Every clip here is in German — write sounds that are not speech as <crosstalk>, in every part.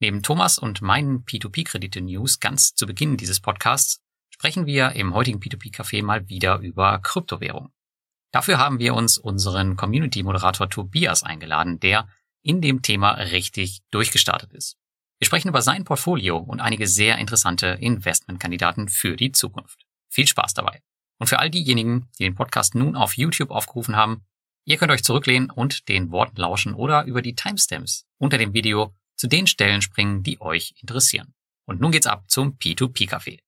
Neben Thomas und meinen P2P-Kredite-News ganz zu Beginn dieses Podcasts sprechen wir im heutigen P2P-Café mal wieder über Kryptowährung. Dafür haben wir uns unseren Community-Moderator Tobias eingeladen, der in dem Thema richtig durchgestartet ist. Wir sprechen über sein Portfolio und einige sehr interessante Investmentkandidaten für die Zukunft. Viel Spaß dabei. Und für all diejenigen, die den Podcast nun auf YouTube aufgerufen haben, ihr könnt euch zurücklehnen und den Worten lauschen oder über die Timestamps unter dem Video zu den Stellen springen, die euch interessieren. Und nun geht's ab zum P2P-Café.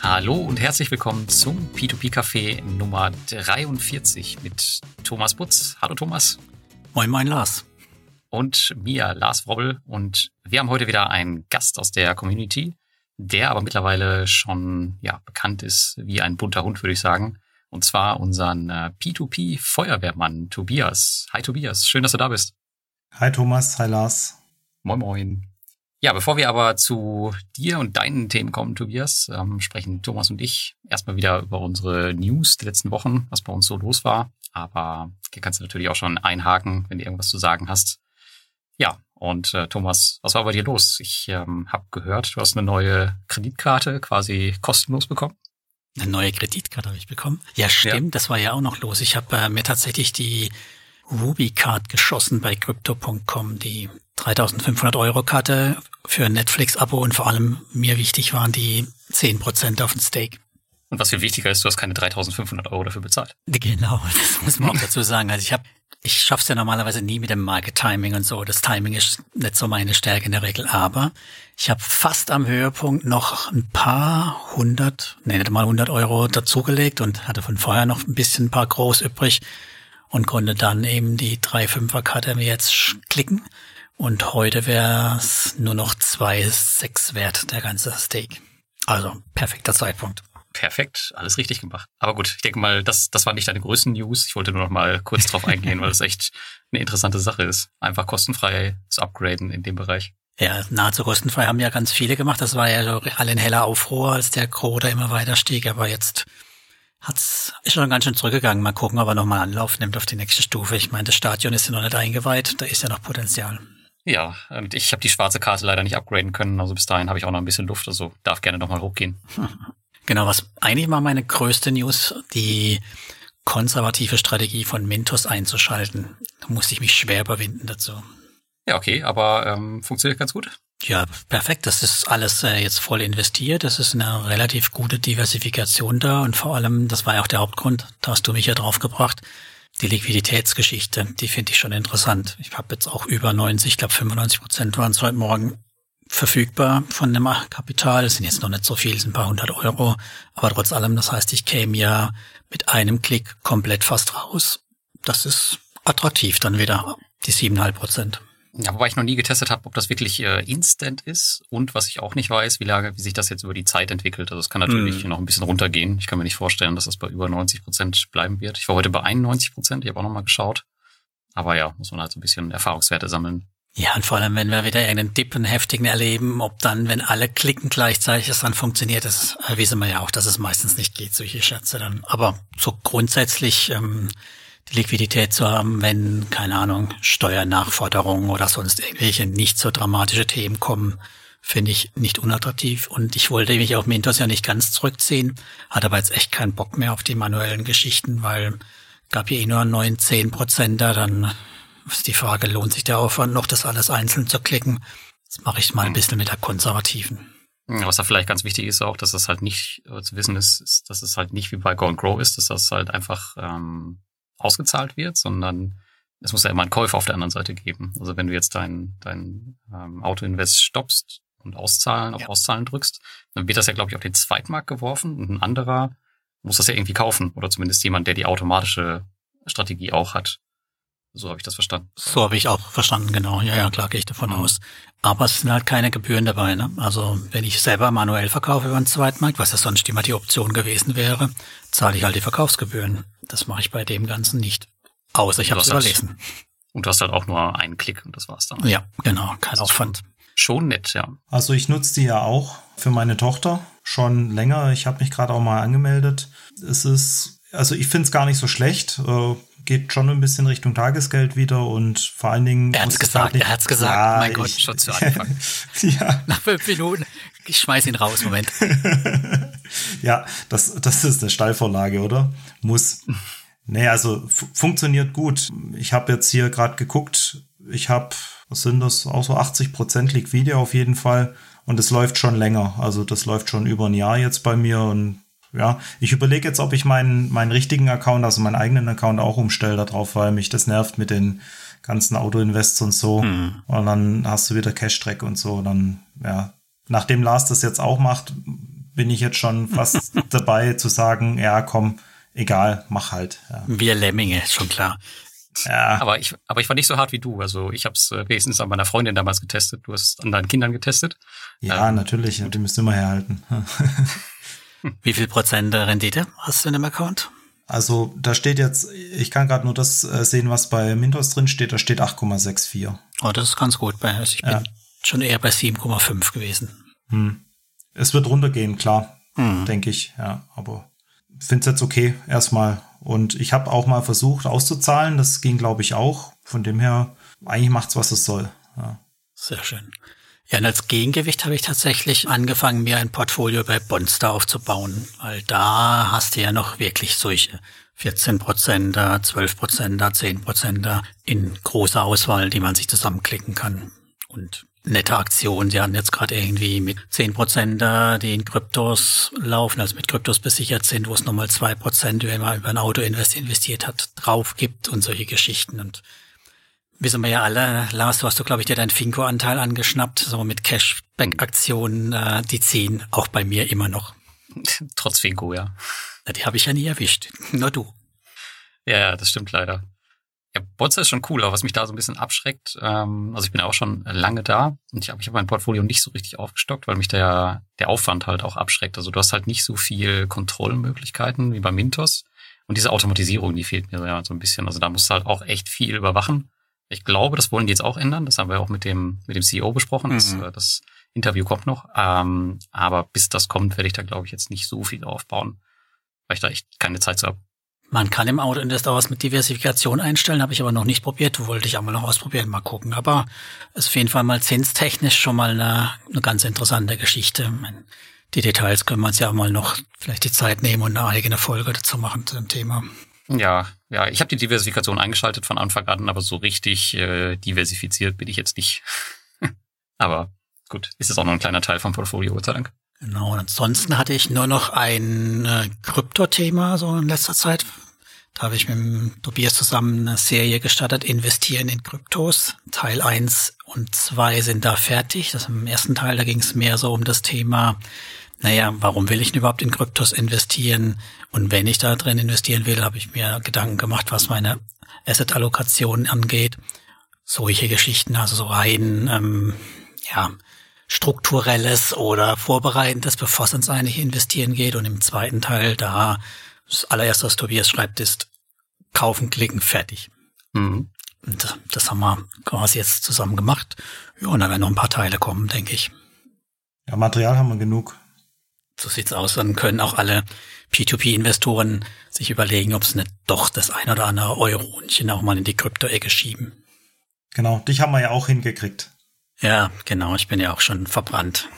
Hallo und herzlich willkommen zum P2P-Café Nummer 43 mit Thomas Butz. Hallo Thomas. Moin, moin Lars. Und mir, Lars Wrobbel. Und wir haben heute wieder einen Gast aus der Community, der aber mittlerweile schon ja, bekannt ist wie ein bunter Hund, würde ich sagen. Und zwar unseren äh, P2P-Feuerwehrmann Tobias. Hi Tobias, schön, dass du da bist. Hi Thomas, hi Lars. Moin Moin. Ja, bevor wir aber zu dir und deinen Themen kommen, Tobias, ähm, sprechen Thomas und ich erstmal wieder über unsere News der letzten Wochen, was bei uns so los war. Aber hier kannst du natürlich auch schon einhaken, wenn du irgendwas zu sagen hast. Ja, und äh, Thomas, was war bei dir los? Ich ähm, habe gehört, du hast eine neue Kreditkarte quasi kostenlos bekommen. Eine neue Kreditkarte habe ich bekommen. Ja, stimmt, ja. das war ja auch noch los. Ich habe äh, mir tatsächlich die Ruby Card geschossen bei Crypto.com, die 3500 Euro Karte für Netflix-Abo und vor allem mir wichtig waren die 10% auf den Steak. Und was viel wichtiger ist, du hast keine 3500 Euro dafür bezahlt. Genau, <laughs> das muss man auch dazu sagen. Also ich habe ich schaff's ja normalerweise nie mit dem Market Timing und so. Das Timing ist nicht so meine Stärke in der Regel. Aber ich habe fast am Höhepunkt noch ein paar hundert, nee, nicht mal hundert Euro dazugelegt und hatte von vorher noch ein bisschen ein paar groß übrig und konnte dann eben die 3,5er-Karte mir jetzt klicken. Und heute wäre es nur noch 2,6 wert, der ganze Steak. Also perfekter Zeitpunkt perfekt, alles richtig gemacht. Aber gut, ich denke mal, das, das war nicht deine größten News. Ich wollte nur noch mal kurz drauf eingehen, weil das echt eine interessante Sache ist, einfach kostenfrei zu upgraden in dem Bereich. Ja, nahezu kostenfrei haben ja ganz viele gemacht. Das war ja so alle in heller Aufruhr, als der Kroder immer weiter stieg. Aber jetzt hat's, ist schon ganz schön zurückgegangen. Mal gucken, ob er nochmal Anlauf nimmt auf die nächste Stufe. Ich meine, das Stadion ist ja noch nicht eingeweiht. Da ist ja noch Potenzial. Ja, und ich habe die schwarze Karte leider nicht upgraden können. Also bis dahin habe ich auch noch ein bisschen Luft. Also darf gerne nochmal hochgehen. <laughs> Genau, was eigentlich mal meine größte News, die konservative Strategie von Mintos einzuschalten. Da musste ich mich schwer überwinden dazu. Ja, okay, aber ähm, funktioniert ganz gut. Ja, perfekt. Das ist alles äh, jetzt voll investiert. Das ist eine relativ gute Diversifikation da und vor allem, das war ja auch der Hauptgrund, da hast du mich ja drauf gebracht, die Liquiditätsgeschichte, die finde ich schon interessant. Ich habe jetzt auch über 90, ich glaube 95 Prozent waren es heute Morgen verfügbar von dem Kapital. Das sind jetzt noch nicht so viel, sind ein paar hundert Euro. Aber trotz allem, das heißt, ich käme ja mit einem Klick komplett fast raus. Das ist attraktiv dann wieder, die siebeneinhalb Prozent. Ja, wobei ich noch nie getestet habe, ob das wirklich äh, instant ist und was ich auch nicht weiß, wie lange, wie sich das jetzt über die Zeit entwickelt. Also es kann natürlich mm. noch ein bisschen runtergehen. Ich kann mir nicht vorstellen, dass das bei über 90 Prozent bleiben wird. Ich war heute bei 91 Prozent, ich habe auch noch mal geschaut. Aber ja, muss man halt so ein bisschen Erfahrungswerte sammeln. Ja, und vor allem, wenn wir wieder irgendeinen Dip, heftigen erleben, ob dann, wenn alle klicken gleichzeitig, es dann funktioniert, das wissen wir ja auch, dass es meistens nicht geht, solche Schätze dann. Aber so grundsätzlich ähm, die Liquidität zu haben, wenn, keine Ahnung, Steuernachforderungen oder sonst irgendwelche nicht so dramatische Themen kommen, finde ich nicht unattraktiv. Und ich wollte mich auf Mintos ja nicht ganz zurückziehen, hatte aber jetzt echt keinen Bock mehr auf die manuellen Geschichten, weil gab hier eh nur neun, zehn Prozent da, dann ist die Frage, lohnt sich der Aufwand noch, das alles einzeln zu klicken? Das mache ich mal ein hm. bisschen mit der konservativen. Was da vielleicht ganz wichtig ist auch, dass das halt nicht äh, zu wissen ist, ist, dass es halt nicht wie bei Go and Grow ist, dass das halt einfach ähm, ausgezahlt wird, sondern es muss ja immer einen Käufer auf der anderen Seite geben. Also wenn du jetzt dein, dein ähm, Auto-Invest stoppst und auszahlen, auf ja. Auszahlen drückst, dann wird das ja, glaube ich, auf den Zweitmarkt geworfen und ein anderer muss das ja irgendwie kaufen oder zumindest jemand, der die automatische Strategie auch hat. So habe ich das verstanden. So habe ich auch verstanden, genau. Ja, ja, klar gehe ich davon mhm. aus. Aber es sind halt keine Gebühren dabei. Ne? Also wenn ich selber manuell verkaufe über den Zweitmarkt, was ja sonst immer die Option gewesen wäre, zahle ich halt die Verkaufsgebühren. Das mache ich bei dem Ganzen nicht. Außer ich habe es überlesen. und du hast halt auch nur einen Klick und das war's dann. Ja, genau, kein Aufwand. Schon nett, ja. Also ich nutze die ja auch für meine Tochter schon länger. Ich habe mich gerade auch mal angemeldet. Es ist, also ich finde es gar nicht so schlecht. Äh, geht schon ein bisschen Richtung Tagesgeld wieder und vor allen Dingen. Er hat's gesagt, er hat's gesagt. Ja, mein Gott, ich- schon zu <laughs> Anfang. ja, Nach fünf Minuten. Ich schmeiß ihn raus, Moment. <laughs> ja, das, das ist eine Steilvorlage, oder? Muss. Nee, also fu- funktioniert gut. Ich habe jetzt hier gerade geguckt. Ich habe, was sind das? Auch so 80 Prozent liquide auf jeden Fall. Und es läuft schon länger. Also das läuft schon über ein Jahr jetzt bei mir. Und ja, ich überlege jetzt, ob ich meinen, meinen richtigen Account, also meinen eigenen Account auch umstelle darauf, weil mich das nervt mit den ganzen Auto-Invests und so. Und dann hast du wieder Cash-Track und so. Dann, ja, nachdem Lars das jetzt auch macht, bin ich jetzt schon fast <laughs> dabei zu sagen, ja, komm, egal, mach halt. Ja, Wir Lemminge, ist schon klar. ja, Aber ich, aber ich war nicht so hart wie du. Also ich habe es äh, wenigstens an meiner Freundin damals getestet. Du hast es an deinen Kindern getestet. ja natürlich, die müssen immer herhalten. <laughs> Wie viel Prozent Rendite hast du in dem Account? Also da steht jetzt, ich kann gerade nur das äh, sehen, was bei Mintos drin steht, da steht 8,64. Oh, das ist ganz gut. Bei- Also ich bin Ja. schon eher bei 7,5 gewesen. Hm. Es wird runtergehen, klar, Hm. denke ich, ja, aber finde es jetzt okay erstmal. Und ich habe auch mal versucht auszuzahlen, das ging glaube ich auch. Von dem her, eigentlich macht's, was es soll. Ja. Sehr schön. Ja, und als Gegengewicht habe ich tatsächlich angefangen, mir ein Portfolio bei Bonster aufzubauen, weil da hast du ja noch wirklich solche 14 Prozenter, 12 Prozenter, 10 Prozenter in großer Auswahl, die man sich zusammenklicken kann. Und nette Aktionen, die hatten jetzt gerade irgendwie mit 10 Prozenter, die in Kryptos laufen, also mit Kryptos besichert sind, wo es nochmal 2 Prozent, wenn man über ein Auto invest- investiert hat, drauf gibt und solche Geschichten. Und Wissen wir ja alle, Lars, du hast du, glaube ich, dir deinen Finko-Anteil angeschnappt, so mit Cashback-Aktionen, äh, die ziehen auch bei mir immer noch. <laughs> Trotz Finko, ja. Na, die habe ich ja nie erwischt. Nur du. Ja, ja, das stimmt leider. Ja, Bonzer ist schon cool, aber was mich da so ein bisschen abschreckt, ähm, also ich bin auch schon lange da und ich habe ich hab mein Portfolio nicht so richtig aufgestockt, weil mich der, der Aufwand halt auch abschreckt. Also du hast halt nicht so viel Kontrollmöglichkeiten wie bei Mintos. Und diese Automatisierung, die fehlt mir ja so ein bisschen. Also da musst du halt auch echt viel überwachen. Ich glaube, das wollen die jetzt auch ändern. Das haben wir auch mit dem, mit dem CEO besprochen. Das, Mhm. äh, das Interview kommt noch. Ähm, aber bis das kommt, werde ich da, glaube ich, jetzt nicht so viel aufbauen, weil ich da echt keine Zeit zu habe. Man kann im Auto Invest auch was mit Diversifikation einstellen, habe ich aber noch nicht probiert, wollte ich auch mal noch ausprobieren, mal gucken. Aber es ist auf jeden Fall mal zinstechnisch schon mal eine, eine ganz interessante Geschichte. Die Details können wir uns ja auch mal noch vielleicht die Zeit nehmen und eine eigene Folge dazu machen zu dem Thema. Ja, ja, ich habe die Diversifikation eingeschaltet von Anfang an, aber so richtig äh, diversifiziert bin ich jetzt nicht. <laughs> aber gut, ist es auch noch ein kleiner Teil vom Portfolio, Gott sei Dank. Genau, und ansonsten hatte ich nur noch ein äh, Krypto-Thema so in letzter Zeit. Da habe ich mit Tobias zusammen eine Serie gestartet, Investieren in Kryptos. Teil eins und zwei sind da fertig. Das im ersten Teil, da ging es mehr so um das Thema, naja, warum will ich denn überhaupt in Kryptos investieren? Und wenn ich da drin investieren will, habe ich mir Gedanken gemacht, was meine Asset-Allokation angeht. Solche Geschichten, also so rein, ähm, ja, strukturelles oder vorbereitendes, bevor es ins eigentliche Investieren geht. Und im zweiten Teil, da das allererste, was Tobias schreibt, ist kaufen, klicken, fertig. Mhm. Und das haben wir quasi jetzt zusammen gemacht. Ja, und da werden noch ein paar Teile kommen, denke ich. Ja, Material haben wir genug. So sieht's aus. Dann können auch alle P2P-Investoren sich überlegen, ob sie nicht doch das ein oder andere Eurochen auch mal in die Krypto-Ecke schieben. Genau, dich haben wir ja auch hingekriegt. Ja, genau. Ich bin ja auch schon verbrannt.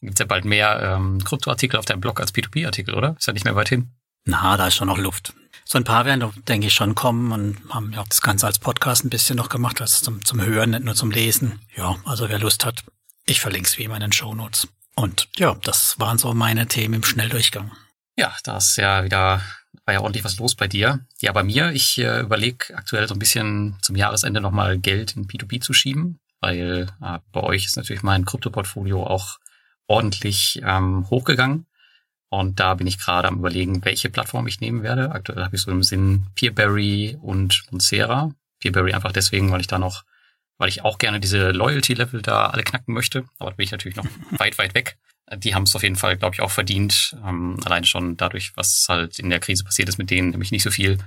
Gibt's ja bald mehr ähm, Kryptoartikel auf deinem Blog als P2P-Artikel, oder? Ist ja nicht mehr weit hin. Na, da ist schon noch Luft. So ein paar werden, doch, denke ich, schon kommen und haben ja auch das Ganze als Podcast ein bisschen noch gemacht, also zum, zum Hören, nicht nur zum Lesen. Ja, also wer Lust hat, ich verlinke es wie immer in den Shownotes. Und ja, das waren so meine Themen im Schnelldurchgang. Ja, da ist ja wieder, war ja ordentlich was los bei dir. Ja, bei mir, ich äh, überlege aktuell so ein bisschen zum Jahresende nochmal Geld in P2P zu schieben, weil äh, bei euch ist natürlich mein Kryptoportfolio auch ordentlich ähm, hochgegangen. Und da bin ich gerade am überlegen, welche Plattform ich nehmen werde. Aktuell habe ich so im Sinn Peerberry und Monsera. Peerberry einfach deswegen, weil ich da noch, weil ich auch gerne diese Loyalty-Level da alle knacken möchte. Aber da bin ich natürlich noch <laughs> weit, weit weg. Die haben es auf jeden Fall, glaube ich, auch verdient. Ähm, allein schon dadurch, was halt in der Krise passiert ist mit denen, nämlich nicht so viel.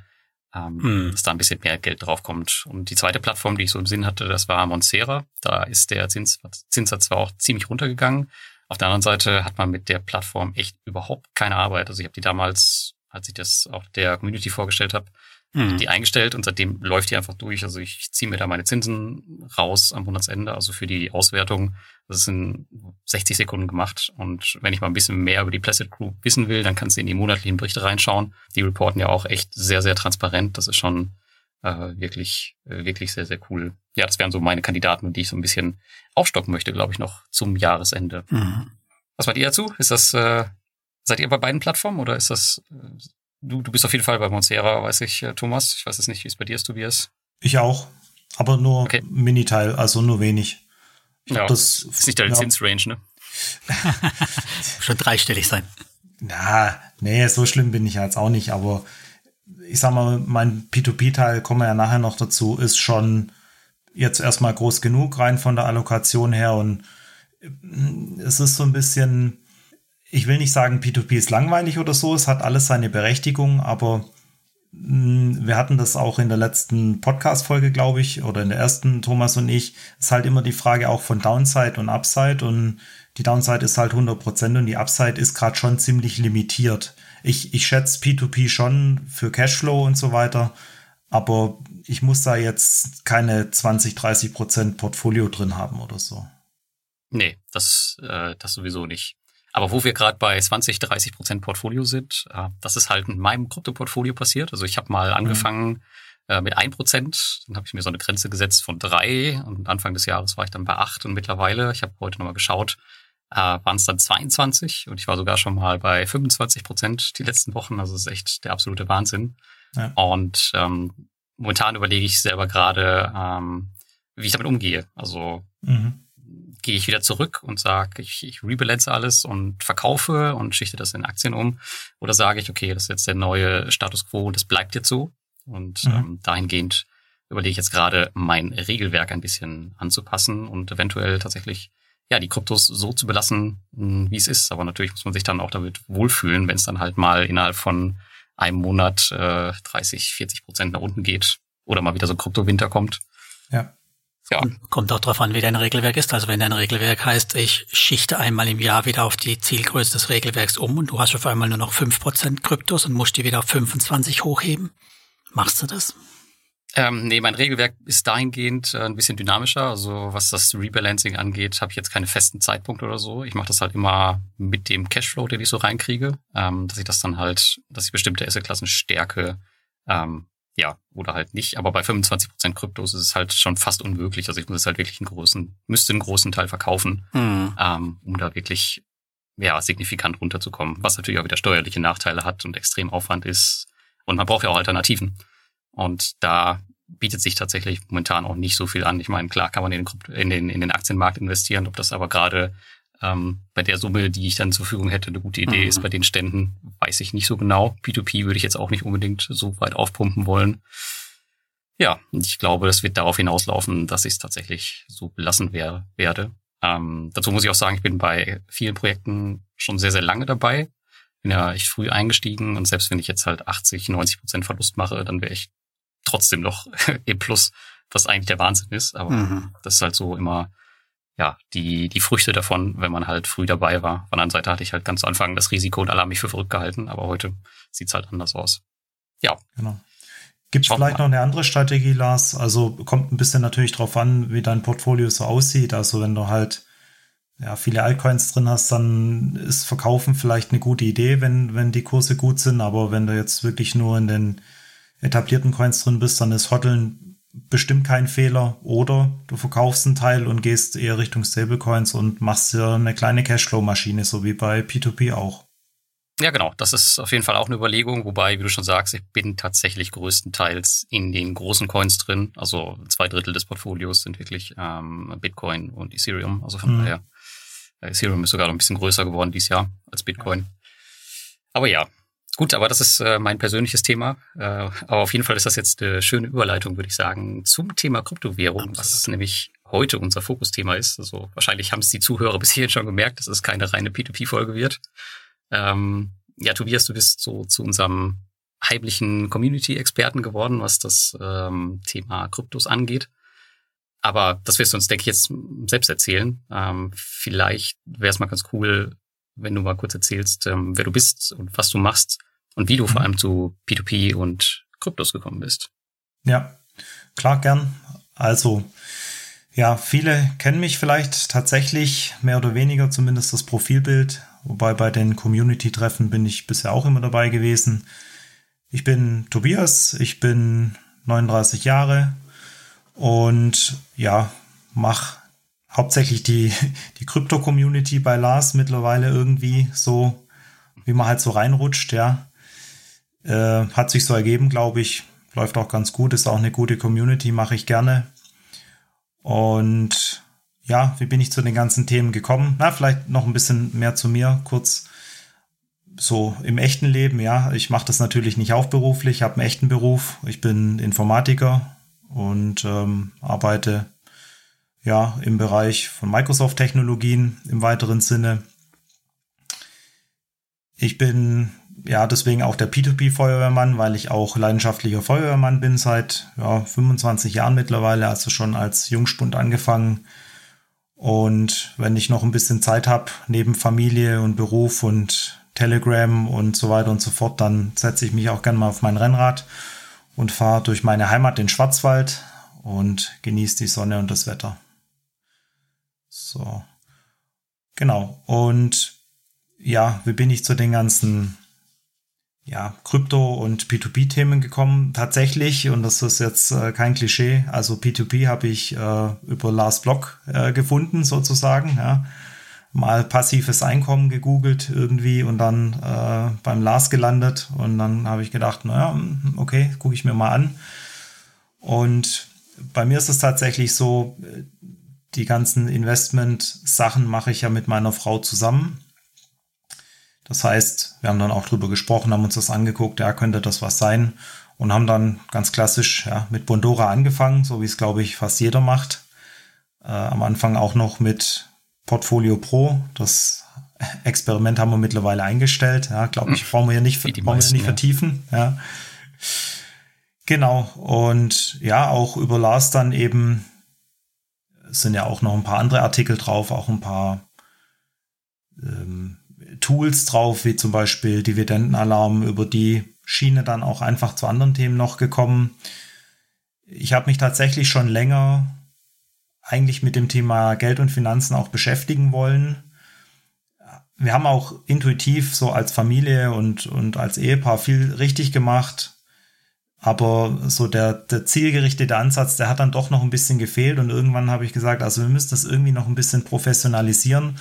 ähm, hm. dass da ein bisschen mehr Geld draufkommt. Und die zweite Plattform, die ich so im Sinn hatte, das war Monsera. Da ist der Zins, Zinssatz zwar auch ziemlich runtergegangen. Auf der anderen Seite hat man mit der Plattform echt überhaupt keine Arbeit. Also ich habe die damals, als ich das auch der Community vorgestellt habe, mhm. die eingestellt und seitdem läuft die einfach durch. Also ich ziehe mir da meine Zinsen raus am Monatsende, also für die Auswertung. Das ist in 60 Sekunden gemacht. Und wenn ich mal ein bisschen mehr über die Placid Group wissen will, dann kannst du in die monatlichen Berichte reinschauen. Die reporten ja auch echt sehr, sehr transparent. Das ist schon äh, wirklich, wirklich sehr, sehr cool. Ja, das wären so meine Kandidaten, die ich so ein bisschen aufstocken möchte, glaube ich, noch zum Jahresende. Mhm. Was meint ihr dazu? Ist das, äh, seid ihr bei beiden Plattformen oder ist das äh, Du, du bist auf jeden Fall bei Monsera, weiß ich, äh, Thomas. Ich weiß es nicht, wie es bei dir ist, Tobias. Ich auch. Aber nur okay. Miniteil, also nur wenig. Ich ja, das ist nicht deine ja. Zinsrange, ne? <laughs> Schon dreistellig sein. Na, nee, so schlimm bin ich jetzt auch nicht, aber ich sag mal, mein P2P-Teil, kommen wir ja nachher noch dazu, ist schon jetzt erstmal groß genug rein von der Allokation her und es ist so ein bisschen, ich will nicht sagen, P2P ist langweilig oder so, es hat alles seine Berechtigung, aber mh, hm, wir hatten das auch in der letzten Podcast-Folge, glaube ich, oder in der ersten, Thomas und ich, ist halt immer die Frage auch von Downside und Upside und die Downside ist halt 100% und die Upside ist gerade schon ziemlich limitiert. Ich, ich schätze P2P schon für Cashflow und so weiter, aber ich muss da jetzt keine 20, 30% Portfolio drin haben oder so. Nee, das, äh, das sowieso nicht. Aber wo wir gerade bei 20, 30 Prozent Portfolio sind, äh, das ist halt in meinem Krypto-Portfolio passiert. Also ich habe mal mhm. angefangen mhm. mit ein Prozent, dann habe ich mir so eine Grenze gesetzt von drei und Anfang des Jahres war ich dann bei acht und mittlerweile, ich habe heute nochmal geschaut, äh, waren es dann 22 und ich war sogar schon mal bei 25 Prozent die letzten Wochen. Also das ist echt der absolute Wahnsinn. Ja. Und ähm, momentan überlege ich selber gerade, ähm, wie ich damit umgehe. Also mhm gehe ich wieder zurück und sage, ich, ich rebalance alles und verkaufe und schichte das in Aktien um? Oder sage ich, okay, das ist jetzt der neue Status quo und das bleibt jetzt so? Und mhm. ähm, dahingehend überlege ich jetzt gerade, mein Regelwerk ein bisschen anzupassen und eventuell tatsächlich ja die Kryptos so zu belassen, hm, wie es ist. Aber natürlich muss man sich dann auch damit wohlfühlen, wenn es dann halt mal innerhalb von einem Monat äh, 30, 40 Prozent nach unten geht oder mal wieder so Kryptowinter kommt. Ja. Ja. Kommt auch darauf an, wie dein Regelwerk ist. Also wenn dein Regelwerk heißt, ich schichte einmal im Jahr wieder auf die Zielgröße des Regelwerks um und du hast auf einmal nur noch fünf Prozent Kryptos und musst die wieder auf 25 hochheben, machst du das? Ähm, nee, mein Regelwerk ist dahingehend äh, ein bisschen dynamischer. Also was das Rebalancing angeht, habe ich jetzt keinen festen Zeitpunkt oder so. Ich mache das halt immer mit dem Cashflow, den ich so reinkriege, ähm, dass ich das dann halt, dass ich bestimmte Assetklassen stärke, ähm, ja, oder halt nicht. Aber bei 25% Kryptos ist es halt schon fast unmöglich. Also ich muss es halt wirklich einen großen, müsste einen großen Teil verkaufen, mhm. ähm, um da wirklich ja, signifikant runterzukommen. Was natürlich auch wieder steuerliche Nachteile hat und extrem Aufwand ist. Und man braucht ja auch Alternativen. Und da bietet sich tatsächlich momentan auch nicht so viel an. Ich meine, klar kann man in den, in den, in den Aktienmarkt investieren, ob das aber gerade ähm, bei der Summe, die ich dann zur Verfügung hätte, eine gute Idee mhm. ist bei den Ständen, weiß ich nicht so genau. P2P würde ich jetzt auch nicht unbedingt so weit aufpumpen wollen. Ja, ich glaube, das wird darauf hinauslaufen, dass ich es tatsächlich so belassen wär, werde. Ähm, dazu muss ich auch sagen, ich bin bei vielen Projekten schon sehr, sehr lange dabei. Bin ja echt früh eingestiegen und selbst wenn ich jetzt halt 80, 90 Prozent Verlust mache, dann wäre ich trotzdem noch <laughs> im Plus, was eigentlich der Wahnsinn ist. Aber mhm. das ist halt so immer ja, die, die Früchte davon, wenn man halt früh dabei war. Von der anderen Seite hatte ich halt ganz zu Anfang das Risiko und alle haben mich für verrückt gehalten, aber heute sieht's halt anders aus. Ja. Genau. Gibt es vielleicht noch eine andere Strategie, Lars? Also kommt ein bisschen natürlich drauf an, wie dein Portfolio so aussieht. Also wenn du halt ja, viele Altcoins drin hast, dann ist Verkaufen vielleicht eine gute Idee, wenn, wenn die Kurse gut sind. Aber wenn du jetzt wirklich nur in den etablierten Coins drin bist, dann ist Hoddeln bestimmt kein Fehler. Oder du verkaufst einen Teil und gehst eher Richtung Stablecoins und machst dir eine kleine Cashflow-Maschine, so wie bei P2P auch. Ja, genau. Das ist auf jeden Fall auch eine Überlegung. Wobei, wie du schon sagst, ich bin tatsächlich größtenteils in den großen Coins drin. Also zwei Drittel des Portfolios sind wirklich ähm, Bitcoin und Ethereum. Also von mhm. daher, äh, Ethereum ist sogar noch ein bisschen größer geworden dieses Jahr als Bitcoin. Aber ja, Gut, aber das ist äh, mein persönliches Thema. Äh, aber auf jeden Fall ist das jetzt eine schöne Überleitung, würde ich sagen, zum Thema Kryptowährung, Absolut. was nämlich heute unser Fokusthema ist. Also wahrscheinlich haben es die Zuhörer <laughs> bis hierhin schon gemerkt, dass es keine reine P2P-Folge wird. Ähm, ja, Tobias, du bist so zu unserem heimlichen Community-Experten geworden, was das ähm, Thema Kryptos angeht. Aber das wirst du uns, denke ich, jetzt selbst erzählen. Ähm, vielleicht wäre es mal ganz cool, wenn du mal kurz erzählst, ähm, wer du bist und was du machst und wie du mhm. vor allem zu P2P und Kryptos gekommen bist. Ja, klar, gern. Also, ja, viele kennen mich vielleicht tatsächlich, mehr oder weniger zumindest das Profilbild, wobei bei den Community-Treffen bin ich bisher auch immer dabei gewesen. Ich bin Tobias, ich bin 39 Jahre und ja, mache hauptsächlich die, <laughs> die Krypto-Community bei Lars mittlerweile irgendwie so, wie man halt so reinrutscht, ja. Äh, hat sich so ergeben, glaube ich. Läuft auch ganz gut, ist auch eine gute Community, mache ich gerne. Und ja, wie bin ich zu den ganzen Themen gekommen? Na, vielleicht noch ein bisschen mehr zu mir, kurz so im echten Leben, ja. Ich mache das natürlich nicht hauptberuflich, ich habe einen echten Beruf. Ich bin Informatiker und ähm, arbeite ja im Bereich von Microsoft-Technologien im weiteren Sinne. Ich bin ja, deswegen auch der P2P-Feuerwehrmann, weil ich auch leidenschaftlicher Feuerwehrmann bin seit ja, 25 Jahren mittlerweile, also schon als Jungspund angefangen. Und wenn ich noch ein bisschen Zeit habe, neben Familie und Beruf und Telegram und so weiter und so fort, dann setze ich mich auch gerne mal auf mein Rennrad und fahre durch meine Heimat, den Schwarzwald, und genieße die Sonne und das Wetter. So. Genau. Und ja, wie bin ich zu den ganzen ja, Krypto- und P2P-Themen gekommen. Tatsächlich, und das ist jetzt äh, kein Klischee, also P2P habe ich äh, über Lars Block äh, gefunden, sozusagen. Ja. Mal passives Einkommen gegoogelt irgendwie und dann äh, beim Lars gelandet. Und dann habe ich gedacht, naja, okay, gucke ich mir mal an. Und bei mir ist es tatsächlich so, die ganzen Investment-Sachen mache ich ja mit meiner Frau zusammen. Das heißt, wir haben dann auch drüber gesprochen, haben uns das angeguckt, ja, könnte das was sein und haben dann ganz klassisch ja, mit Bondora angefangen, so wie es, glaube ich, fast jeder macht. Äh, am Anfang auch noch mit Portfolio Pro. Das Experiment haben wir mittlerweile eingestellt. Ja, glaube ich, brauchen wir hier nicht, brauchen meisten, wir nicht vertiefen. Ja. Genau. Und ja, auch über Lars dann eben sind ja auch noch ein paar andere Artikel drauf, auch ein paar ähm, Tools drauf, wie zum Beispiel Dividendenalarm, über die Schiene dann auch einfach zu anderen Themen noch gekommen. Ich habe mich tatsächlich schon länger eigentlich mit dem Thema Geld und Finanzen auch beschäftigen wollen. Wir haben auch intuitiv so als Familie und, und als Ehepaar viel richtig gemacht. Aber so der, der zielgerichtete Ansatz, der hat dann doch noch ein bisschen gefehlt. Und irgendwann habe ich gesagt, also wir müssen das irgendwie noch ein bisschen professionalisieren.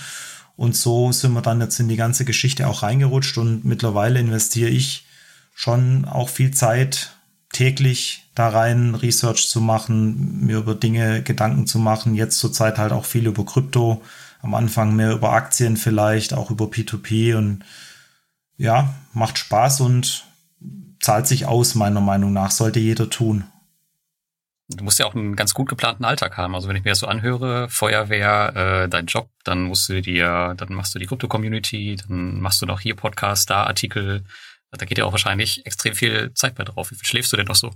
Und so sind wir dann jetzt in die ganze Geschichte auch reingerutscht und mittlerweile investiere ich schon auch viel Zeit täglich da rein, Research zu machen, mir über Dinge Gedanken zu machen. Jetzt zurzeit halt auch viel über Krypto, am Anfang mehr über Aktien vielleicht, auch über P2P und ja, macht Spaß und zahlt sich aus, meiner Meinung nach, sollte jeder tun. Du musst ja auch einen ganz gut geplanten Alltag haben. Also wenn ich mir das so anhöre, Feuerwehr, äh, dein Job, dann musst du dir, dann machst du die Krypto-Community, dann machst du noch hier Podcast, da Artikel. Da geht ja auch wahrscheinlich extrem viel Zeit bei drauf. Wie viel schläfst du denn noch so?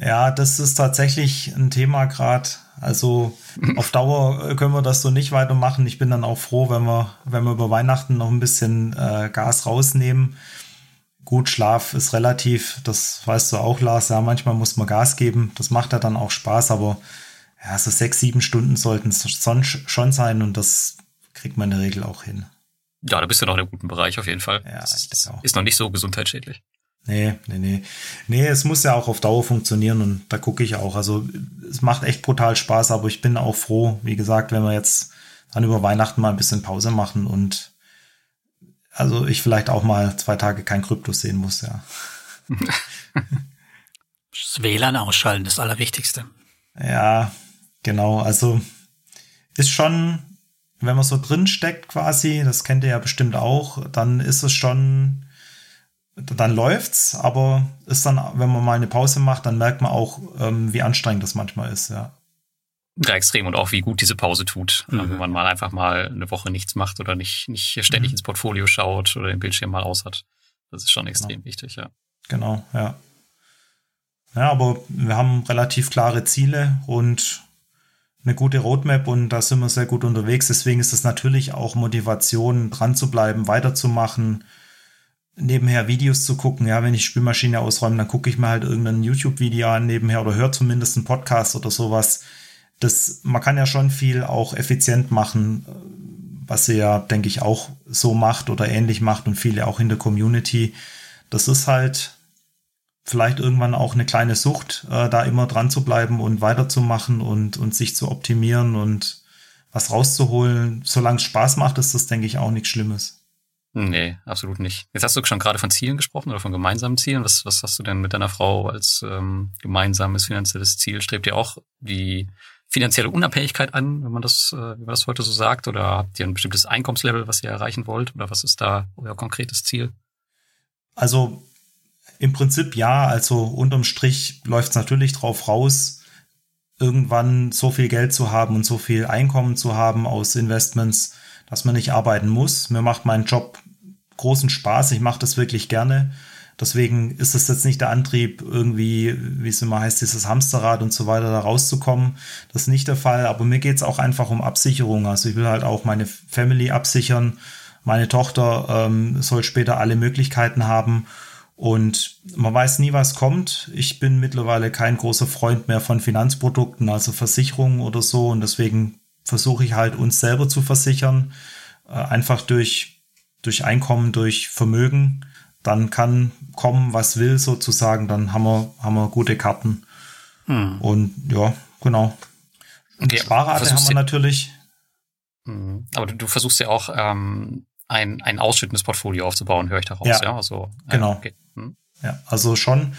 Ja, das ist tatsächlich ein Thema gerade. Also <laughs> auf Dauer können wir das so nicht weitermachen. Ich bin dann auch froh, wenn wir, wenn wir über Weihnachten noch ein bisschen äh, Gas rausnehmen. Gut, Schlaf ist relativ, das weißt du auch, Lars. Ja, manchmal muss man Gas geben. Das macht ja dann auch Spaß, aber ja, so sechs, sieben Stunden sollten es schon sein und das kriegt man in der Regel auch hin. Ja, da bist du noch in einem guten Bereich auf jeden Fall. Ja, das ist, ist noch nicht so gesundheitsschädlich. Nee, nee, nee. Nee, es muss ja auch auf Dauer funktionieren und da gucke ich auch. Also es macht echt brutal Spaß, aber ich bin auch froh, wie gesagt, wenn wir jetzt dann über Weihnachten mal ein bisschen Pause machen und also ich vielleicht auch mal zwei Tage kein Krypto sehen muss, ja. das WLAN ausschalten, das Allerwichtigste. Ja, genau. Also ist schon, wenn man so drin steckt quasi, das kennt ihr ja bestimmt auch, dann ist es schon, dann läuft's, aber ist dann, wenn man mal eine Pause macht, dann merkt man auch, ähm, wie anstrengend das manchmal ist, ja. Ja, extrem und auch wie gut diese Pause tut, mhm. wenn man mal einfach mal eine Woche nichts macht oder nicht, nicht ständig mhm. ins Portfolio schaut oder den Bildschirm mal aus hat. Das ist schon extrem genau. wichtig, ja. Genau, ja. Ja, aber wir haben relativ klare Ziele und eine gute Roadmap und da sind wir sehr gut unterwegs. Deswegen ist es natürlich auch Motivation, dran zu bleiben, weiterzumachen, nebenher Videos zu gucken. Ja, wenn ich Spülmaschine ausräume, dann gucke ich mir halt irgendein YouTube-Video an nebenher oder höre zumindest einen Podcast oder sowas. Das, man kann ja schon viel auch effizient machen, was sie ja, denke ich, auch so macht oder ähnlich macht und viele auch in der Community. Das ist halt vielleicht irgendwann auch eine kleine Sucht, äh, da immer dran zu bleiben und weiterzumachen und, und sich zu optimieren und was rauszuholen. Solange es Spaß macht, ist das, denke ich, auch nichts Schlimmes. Nee, absolut nicht. Jetzt hast du schon gerade von Zielen gesprochen oder von gemeinsamen Zielen. Was, was hast du denn mit deiner Frau als ähm, gemeinsames finanzielles Ziel? Strebt ihr auch die finanzielle Unabhängigkeit an, wenn man das, äh, wie man das heute so sagt? Oder habt ihr ein bestimmtes Einkommenslevel, was ihr erreichen wollt? Oder was ist da euer konkretes Ziel? Also im Prinzip ja, also unterm Strich läuft es natürlich drauf raus, irgendwann so viel Geld zu haben und so viel Einkommen zu haben aus Investments, dass man nicht arbeiten muss. Mir macht mein Job großen Spaß, ich mache das wirklich gerne. Deswegen ist es jetzt nicht der Antrieb, irgendwie, wie es immer heißt, dieses Hamsterrad und so weiter da rauszukommen. Das ist nicht der Fall. Aber mir geht es auch einfach um Absicherung. Also ich will halt auch meine Family absichern. Meine Tochter ähm, soll später alle Möglichkeiten haben. Und man weiß nie, was kommt. Ich bin mittlerweile kein großer Freund mehr von Finanzprodukten, also Versicherungen oder so. Und deswegen versuche ich halt uns selber zu versichern, äh, einfach durch, durch Einkommen, durch Vermögen. Dann kann kommen, was will, sozusagen. Dann haben wir, haben wir gute Karten. Hm. Und ja, genau. Und okay, Sparrate haben wir natürlich. Hm. Aber du, du versuchst ja auch ähm, ein, ein ausschüttendes Portfolio aufzubauen, höre ich daraus. Ja, ja? Also, äh, genau. Okay. Hm. Ja, also schon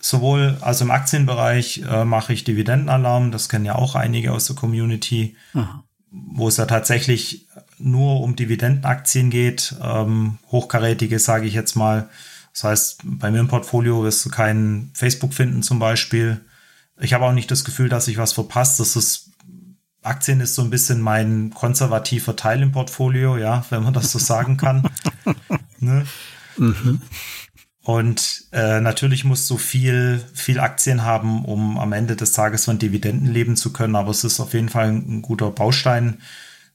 sowohl, also im Aktienbereich äh, mache ich Dividendenalarm, das kennen ja auch einige aus der Community, mhm. wo es ja tatsächlich nur um Dividendenaktien geht, ähm, hochkarätige, sage ich jetzt mal. Das heißt, bei mir im Portfolio wirst du keinen Facebook finden zum Beispiel. Ich habe auch nicht das Gefühl, dass ich was verpasst. Das ist Aktien ist so ein bisschen mein konservativer Teil im Portfolio, ja, wenn man das so sagen kann. <laughs> ne? mhm. Und äh, natürlich musst du viel, viel Aktien haben, um am Ende des Tages von Dividenden leben zu können. Aber es ist auf jeden Fall ein guter Baustein.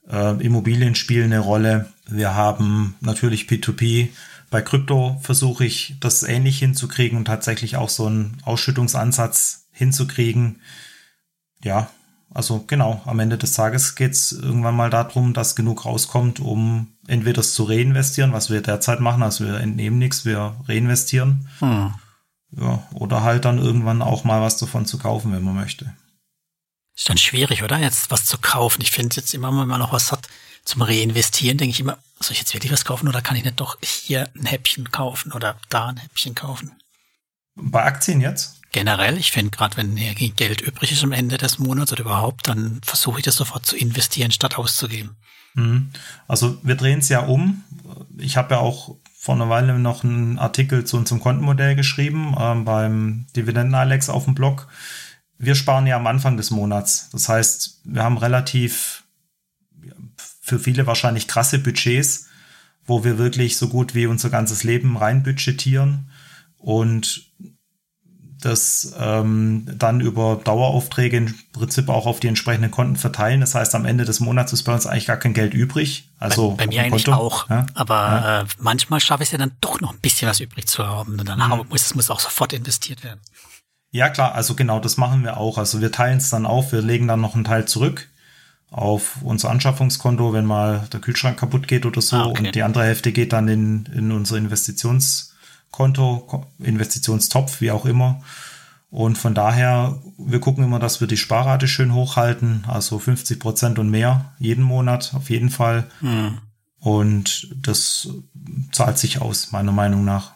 Äh, Immobilien spielen eine Rolle. Wir haben natürlich P2P. Bei Krypto versuche ich das ähnlich hinzukriegen und tatsächlich auch so einen Ausschüttungsansatz hinzukriegen. Ja, also genau, am Ende des Tages geht es irgendwann mal darum, dass genug rauskommt, um entweder es zu reinvestieren, was wir derzeit machen, also wir entnehmen nichts, wir reinvestieren. Hm. Ja, oder halt dann irgendwann auch mal was davon zu kaufen, wenn man möchte. Ist dann schwierig, oder? Jetzt was zu kaufen. Ich finde jetzt immer, wenn man noch was hat zum Reinvestieren, denke ich immer, soll ich jetzt wirklich was kaufen oder kann ich nicht doch hier ein Häppchen kaufen oder da ein Häppchen kaufen? Bei Aktien jetzt? generell, ich finde gerade, wenn Geld übrig ist am Ende des Monats oder überhaupt, dann versuche ich das sofort zu investieren, statt auszugeben. Mhm. Also wir drehen es ja um. Ich habe ja auch vor einer Weile noch einen Artikel zu unserem Kontenmodell geschrieben ähm, beim Dividenden-Alex auf dem Blog. Wir sparen ja am Anfang des Monats. Das heißt, wir haben relativ für viele wahrscheinlich krasse Budgets, wo wir wirklich so gut wie unser ganzes Leben rein budgetieren. Und das ähm, dann über Daueraufträge im Prinzip auch auf die entsprechenden Konten verteilen. Das heißt, am Ende des Monats ist bei uns eigentlich gar kein Geld übrig. Also bei, bei mir eigentlich Konto. auch. Ja? Aber ja. Äh, manchmal schaffe ich es ja dann doch noch ein bisschen was übrig zu haben. Und dann mhm. muss es muss auch sofort investiert werden. Ja, klar, also genau, das machen wir auch. Also wir teilen es dann auf, wir legen dann noch einen Teil zurück auf unser Anschaffungskonto, wenn mal der Kühlschrank kaputt geht oder so. Ah, okay. Und die andere Hälfte geht dann in, in unser Investitions- Konto, Investitionstopf, wie auch immer. Und von daher, wir gucken immer, dass wir die Sparrate schön hochhalten, also 50 Prozent und mehr jeden Monat auf jeden Fall. Mhm. Und das zahlt sich aus, meiner Meinung nach.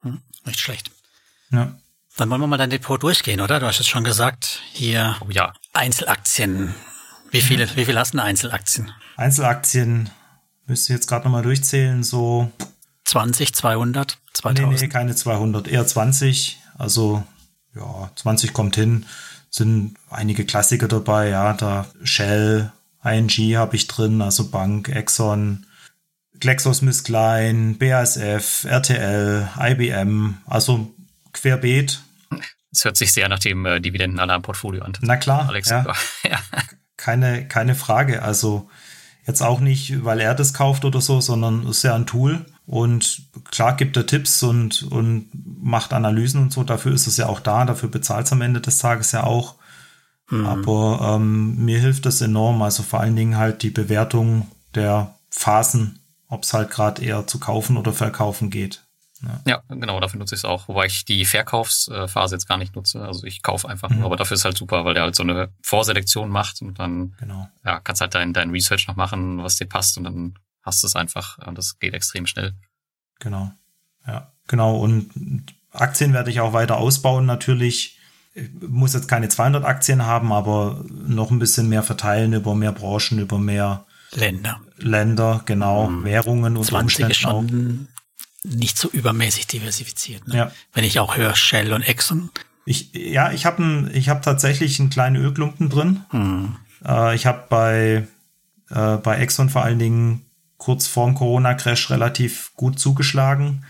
Hm, nicht schlecht. Ja. Dann wollen wir mal dein Depot durchgehen, oder? Du hast es schon gesagt, hier oh, ja. Einzelaktien. Wie viele, wie viel hast du Einzelaktien? Einzelaktien müsste ich jetzt gerade nochmal durchzählen, so 20, 200, 2000? Nee, nee, keine 200, eher 20. Also, ja, 20 kommt hin. Sind einige Klassiker dabei, ja, da Shell, ING habe ich drin, also Bank, Exxon, GlaxoSmithKline, BASF, RTL, IBM, also querbeet. Es hört sich sehr nach dem äh, Dividendenalarm-Portfolio an. Na klar, Alex. Ja. <laughs> ja. Keine, keine Frage. Also jetzt auch nicht, weil er das kauft oder so, sondern ist ja ein Tool. Und klar gibt er Tipps und, und macht Analysen und so. Dafür ist es ja auch da. Dafür bezahlt es am Ende des Tages ja auch. Mhm. Aber ähm, mir hilft das enorm. Also vor allen Dingen halt die Bewertung der Phasen, ob es halt gerade eher zu kaufen oder verkaufen geht. Ja. ja, genau, dafür nutze ich es auch. Wobei ich die Verkaufsphase jetzt gar nicht nutze. Also ich kaufe einfach mhm. nur, aber dafür ist halt super, weil der halt so eine Vorselektion macht und dann genau. ja, kannst halt dein, dein Research noch machen, was dir passt und dann hast du es einfach. Und das geht extrem schnell. Genau. Ja, genau. Und Aktien werde ich auch weiter ausbauen natürlich. Ich muss jetzt keine 200 Aktien haben, aber noch ein bisschen mehr verteilen über mehr Branchen, über mehr Länder. Länder, genau, mhm. Währungen und 20 Umständen schon auch. Nicht so übermäßig diversifiziert. Ne? Ja. Wenn ich auch höre Shell und Exxon. Ich, ja, ich habe ich hab tatsächlich einen kleinen Ölklumpen drin. Mhm. Äh, ich habe bei, äh, bei Exxon vor allen Dingen kurz vorm Corona-Crash relativ gut zugeschlagen.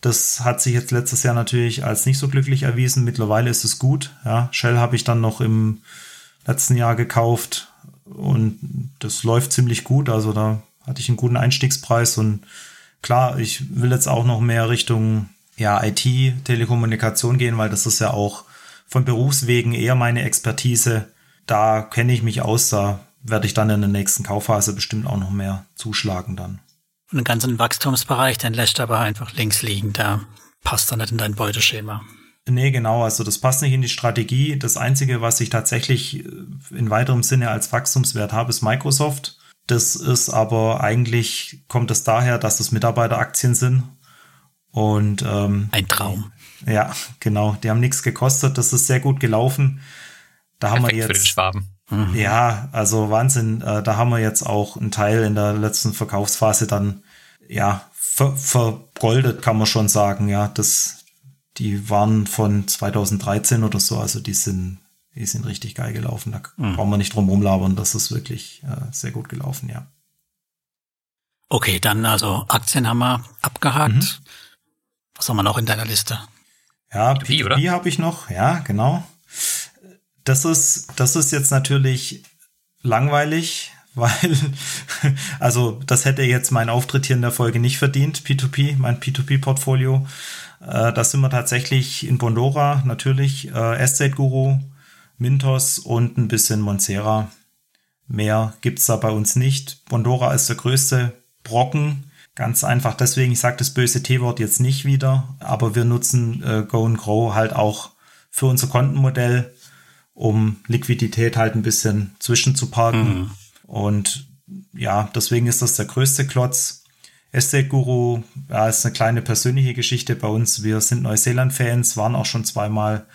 Das hat sich jetzt letztes Jahr natürlich als nicht so glücklich erwiesen. Mittlerweile ist es gut. Ja, Shell habe ich dann noch im letzten Jahr gekauft und das läuft ziemlich gut. Also da hatte ich einen guten Einstiegspreis und klar, ich will jetzt auch noch mehr Richtung ja, IT, Telekommunikation gehen, weil das ist ja auch von Berufswegen eher meine Expertise. Da kenne ich mich aus, da werde ich dann in der nächsten Kaufphase bestimmt auch noch mehr zuschlagen dann. Und den ganzen Wachstumsbereich, den lässt aber einfach links liegen, da passt dann nicht in dein Beuteschema. Nee, genau, also das passt nicht in die Strategie. Das Einzige, was ich tatsächlich äh, in weiterem Sinne als Wachstumswert habe, ist Microsoft. Das ist aber eigentlich, kommt es daher, dass das Mitarbeiteraktien sind. Und ähm, ein Traum. Ja, genau. Die haben nichts gekostet. Das ist sehr gut gelaufen. Da haben wir jetzt. Für den Schwaben. Mhm. Ja, also Wahnsinn. Äh, da haben wir jetzt auch einen Teil in der letzten Verkaufsphase dann ja ver vergoldet, kann man schon sagen. Ja, das die waren von 2013 oder so, also die sind, die sind richtig geil gelaufen. Da mhm. brauchen wir nicht drum rumlabern, das ist wirklich äh, sehr gut gelaufen, ja. Okay, dann also Aktien haben wir abgehakt. Mhm. Was haben wir noch in deiner Liste? Ja, P2P habe ich noch, ja, genau. Das ist, das ist jetzt natürlich langweilig, <laughs> weil, also das hätte jetzt mein Auftritt hier in der Folge nicht verdient, P2P, mein P2P-Portfolio. Äh, da sind wir tatsächlich in Bondora natürlich, äh, Estate Guru, Mintos und ein bisschen Monsera. Mehr gibt's da bei uns nicht. Bondora ist der größte Brocken. Ganz einfach deswegen, ich sage das böse T-Wort jetzt nicht wieder, aber wir nutzen äh, Go and Grow halt auch für unser Kontenmodell, um Liquidität halt ein bisschen zwischenzuparken. Mhm. Und ja, deswegen ist das der größte Klotz. Estate Guru ja, ist eine kleine persönliche Geschichte bei uns. Wir sind Neuseeland-Fans, waren auch schon zweimal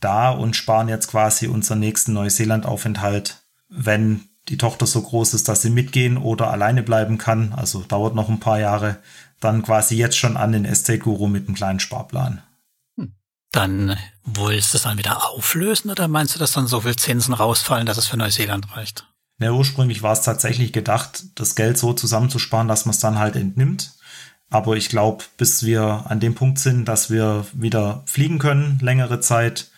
da und sparen jetzt quasi unseren nächsten Neuseeland-Aufenthalt, wenn die Tochter so groß ist, dass sie mitgehen oder alleine bleiben kann. Also dauert noch ein paar Jahre. Dann quasi jetzt schon an den Estate Guru mit einem kleinen Sparplan. Hm. Dann willst du es dann wieder auflösen oder meinst du, dass dann so viel Zinsen rausfallen, dass es für Neuseeland reicht? Ja, ursprünglich war es tatsächlich gedacht, das Geld so zusammenzusparen, dass man es dann halt entnimmt. Aber ich glaube, bis wir an dem Punkt sind, dass wir wieder fliegen können, längere Zeit,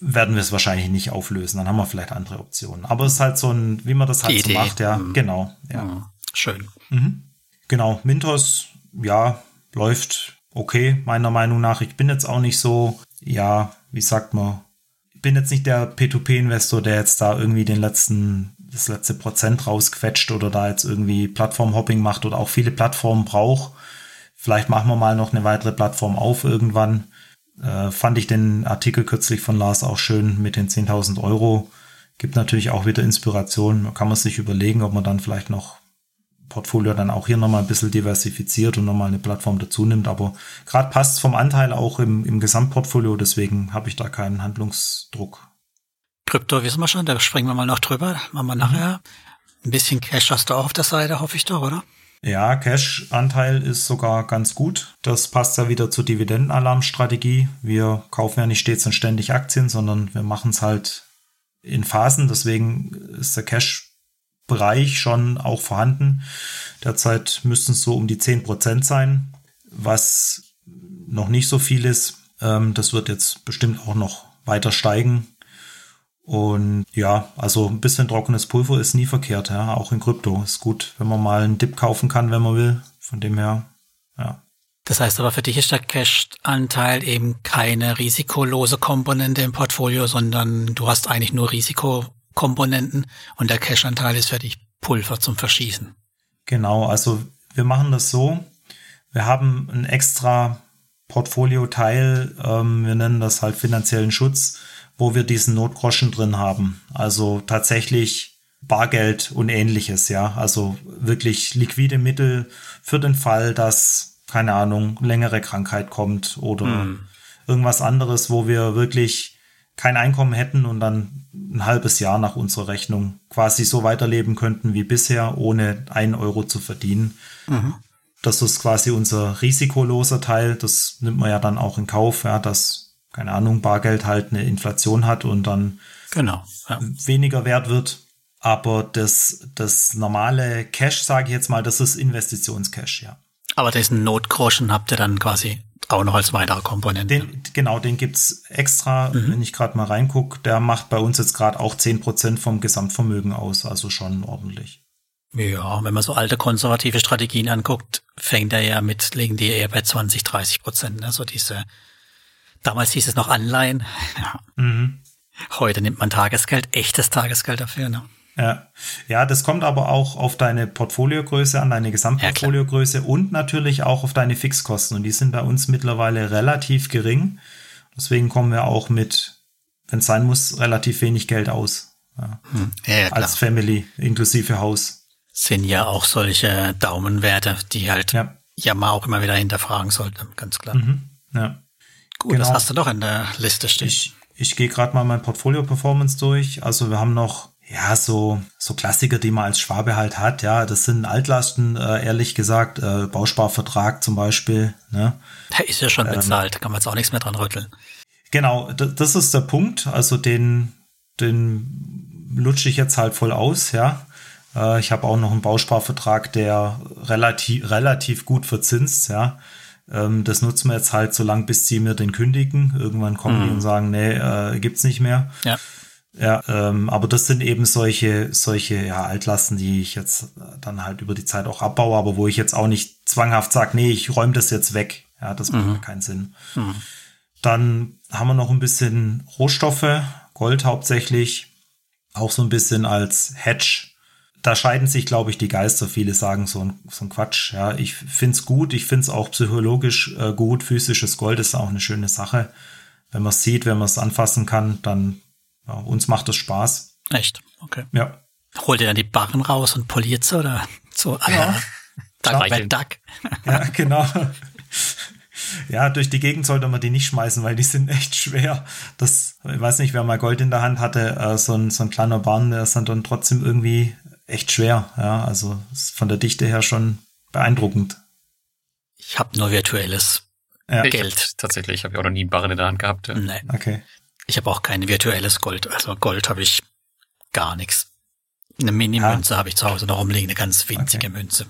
werden wir es wahrscheinlich nicht auflösen. Dann haben wir vielleicht andere Optionen. Aber es ist halt so ein, wie man das halt so macht, ja, mhm. genau. Ja. Mhm. Schön. Mhm. Genau, Mintos, ja, läuft okay, meiner Meinung nach. Ich bin jetzt auch nicht so, ja, wie sagt man, ich bin jetzt nicht der P2P-Investor, der jetzt da irgendwie den letzten das letzte Prozent rausquetscht oder da jetzt irgendwie Plattformhopping macht oder auch viele Plattformen braucht. Vielleicht machen wir mal noch eine weitere Plattform auf irgendwann. Äh, fand ich den Artikel kürzlich von Lars auch schön mit den 10.000 Euro. Gibt natürlich auch wieder Inspiration. Da kann man sich überlegen, ob man dann vielleicht noch Portfolio dann auch hier nochmal ein bisschen diversifiziert und nochmal eine Plattform dazu nimmt. Aber gerade passt vom Anteil auch im, im Gesamtportfolio, deswegen habe ich da keinen Handlungsdruck. Krypto wissen wir schon, da springen wir mal noch drüber, machen wir nachher. Ein bisschen Cash hast du auch auf der Seite, hoffe ich doch, oder? Ja, Cash-Anteil ist sogar ganz gut. Das passt ja wieder zur Dividendenalarmstrategie. Wir kaufen ja nicht stets und ständig Aktien, sondern wir machen es halt in Phasen. Deswegen ist der Cash Bereich schon auch vorhanden. Derzeit müssten es so um die 10 Prozent sein, was noch nicht so viel ist. Ähm, das wird jetzt bestimmt auch noch weiter steigen. Und ja, also ein bisschen trockenes Pulver ist nie verkehrt, ja, auch in Krypto. Ist gut, wenn man mal einen Dip kaufen kann, wenn man will. Von dem her, ja. Das heißt aber für dich ist der Cash-Anteil eben keine risikolose Komponente im Portfolio, sondern du hast eigentlich nur Risikokomponenten und der Cash-Anteil ist für dich Pulver zum Verschießen. Genau, also wir machen das so. Wir haben ein extra Portfolio-Teil, ähm, wir nennen das halt finanziellen Schutz, wo wir diesen Notgroschen drin haben. Also tatsächlich Bargeld und ähnliches, ja. Also wirklich liquide Mittel für den Fall, dass, keine Ahnung, längere Krankheit kommt oder mhm. irgendwas anderes, wo wir wirklich kein Einkommen hätten und dann ein halbes Jahr nach unserer Rechnung quasi so weiterleben könnten wie bisher, ohne einen Euro zu verdienen. Mhm. Das ist quasi unser risikoloser Teil. Das nimmt man ja dann auch in Kauf, ja, dass, keine Ahnung, Bargeld halt eine Inflation hat und dann genau, ja. weniger wert wird. Aber das, das normale Cash, sage ich jetzt mal, das ist Investitionscash, ja. Aber diesen Notgroschen habt ihr dann quasi auch noch als weitere Komponente. Den, genau, den gibt's extra, mhm. wenn ich gerade mal reingucke. Der macht bei uns jetzt gerade auch zehn Prozent vom Gesamtvermögen aus, also schon ordentlich. Ja, wenn man so alte konservative Strategien anguckt, fängt er ja mit, liegen die eher bei 20, 30 Prozent. Also diese, damals hieß es noch Anleihen. Ja. Mhm. Heute nimmt man Tagesgeld, echtes Tagesgeld dafür. Ne? Ja. ja, das kommt aber auch auf deine Portfoliogröße an, deine Gesamtportfoliogröße ja, und natürlich auch auf deine Fixkosten. Und die sind bei uns mittlerweile relativ gering. Deswegen kommen wir auch mit, wenn es sein muss, relativ wenig Geld aus. Ja. Hm. Ja, Als Family, inklusive Haus sind ja auch solche Daumenwerte, die halt ja, ja mal auch immer wieder hinterfragen sollte, ganz klar. Mhm, ja. Gut, genau. das hast du doch in der Liste stehen. Ich, ich gehe gerade mal mein Portfolio-Performance durch. Also wir haben noch ja, so, so Klassiker, die man als Schwabe halt hat, ja, das sind Altlasten, äh, ehrlich gesagt, äh, Bausparvertrag zum Beispiel, ne? Der ist ja schon ähm, bezahlt, kann man jetzt auch nichts mehr dran rütteln. Genau, das ist der Punkt, also den, den lutsche ich jetzt halt voll aus, ja. Äh, ich habe auch noch einen Bausparvertrag, der relativ, relativ gut verzinst, ja. Ähm, das nutzen wir jetzt halt so lang, bis sie mir den kündigen. Irgendwann kommen mhm. die und sagen, nee, äh, gibt's nicht mehr. Ja. Ja, ähm, aber das sind eben solche, solche ja, Altlasten, die ich jetzt dann halt über die Zeit auch abbaue, aber wo ich jetzt auch nicht zwanghaft sage, nee, ich räume das jetzt weg. Ja, das macht mhm. keinen Sinn. Mhm. Dann haben wir noch ein bisschen Rohstoffe, Gold hauptsächlich, auch so ein bisschen als Hedge da scheiden sich, glaube ich, die Geister. Viele sagen so ein, so ein Quatsch. Ja, ich find's gut. Ich find's auch psychologisch äh, gut. Physisches Gold ist auch eine schöne Sache. Wenn man sieht, wenn man es anfassen kann, dann ja, uns macht das Spaß. Echt? Okay. Ja. Holt ihr dann die Barren raus und poliert sie oder so? Ja. Duck, Duck. Ja, genau. Ja, durch die Gegend sollte man die nicht schmeißen, weil die sind echt schwer. Das, ich weiß nicht, wer mal Gold in der Hand hatte, äh, so, ein, so ein kleiner Barn, der ist dann trotzdem irgendwie echt schwer. Ja, also ist von der Dichte her schon beeindruckend. Ich habe nur virtuelles ja. Geld. tatsächlich, ich habe ja auch noch nie einen Barren in der Hand gehabt. Ja. Nein. Okay. Ich habe auch kein virtuelles Gold. Also Gold habe ich gar nichts. Eine Mini-Münze ja. habe ich zu Hause noch rumliegen, eine ganz winzige okay. Münze.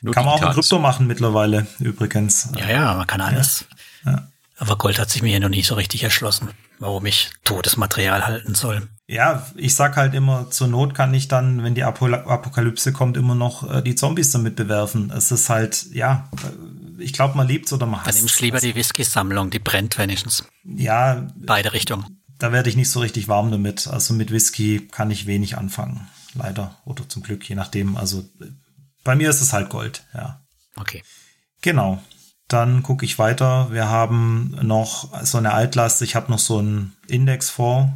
Nur kann man auch in Krypto machen mittlerweile, übrigens. Ja, ja, man kann alles. Ja. Aber Gold hat sich mir ja noch nicht so richtig erschlossen, warum ich totes Material halten soll. Ja, ich sag halt immer, zur Not kann ich dann, wenn die Apokalypse kommt, immer noch äh, die Zombies damit bewerfen. Es ist halt, ja, äh, ich glaube, man liebt's oder man hasst Dann nimmst lieber die Whisky-Sammlung, die brennt wenigstens. Ja. Beide Richtungen. Da werde ich nicht so richtig warm damit. Also mit Whisky kann ich wenig anfangen. Leider. Oder zum Glück, je nachdem. Also bei mir ist es halt Gold, ja. Okay. Genau. Dann gucke ich weiter. Wir haben noch so eine Altlast. Ich habe noch so einen Indexfonds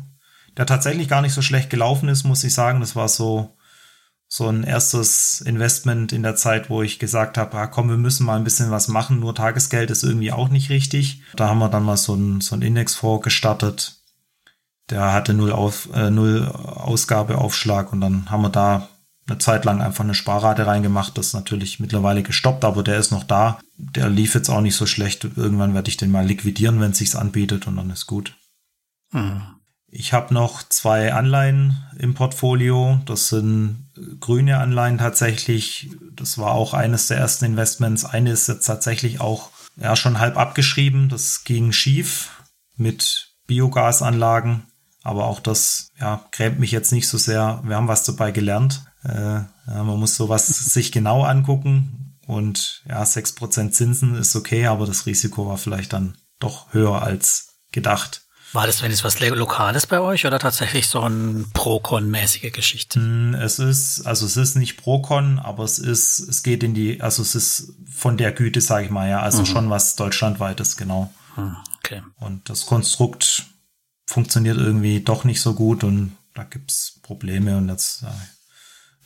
der tatsächlich gar nicht so schlecht gelaufen ist, muss ich sagen. Das war so, so ein erstes Investment in der Zeit, wo ich gesagt habe, ah, komm, wir müssen mal ein bisschen was machen. Nur Tagesgeld ist irgendwie auch nicht richtig. Da haben wir dann mal so ein, so ein Indexfonds gestartet. Der hatte null, auf, äh, null Ausgabeaufschlag und dann haben wir da eine Zeit lang einfach eine Sparrate reingemacht. Das ist natürlich mittlerweile gestoppt, aber der ist noch da. Der lief jetzt auch nicht so schlecht. Irgendwann werde ich den mal liquidieren, wenn es sich anbietet und dann ist gut. Mhm. Ich habe noch zwei Anleihen im Portfolio. Das sind grüne Anleihen tatsächlich. Das war auch eines der ersten Investments. Eine ist jetzt tatsächlich auch ja schon halb abgeschrieben. Das ging schief mit Biogasanlagen. Aber auch das ja, grämt mich jetzt nicht so sehr. Wir haben was dabei gelernt. Äh, ja, man muss sowas <laughs> sich genau angucken. Und ja, 6% Zinsen ist okay, aber das Risiko war vielleicht dann doch höher als gedacht. War das wenn es was Lokales bei euch oder tatsächlich so ein Procon-mäßige Geschichte? Hm, es ist, also es ist nicht Procon, aber es ist, es geht in die, also es ist von der Güte, sage ich mal, ja, also mhm. schon was deutschlandweites, genau. Hm, okay. Und das Konstrukt funktioniert irgendwie doch nicht so gut und da gibt's Probleme und jetzt ja,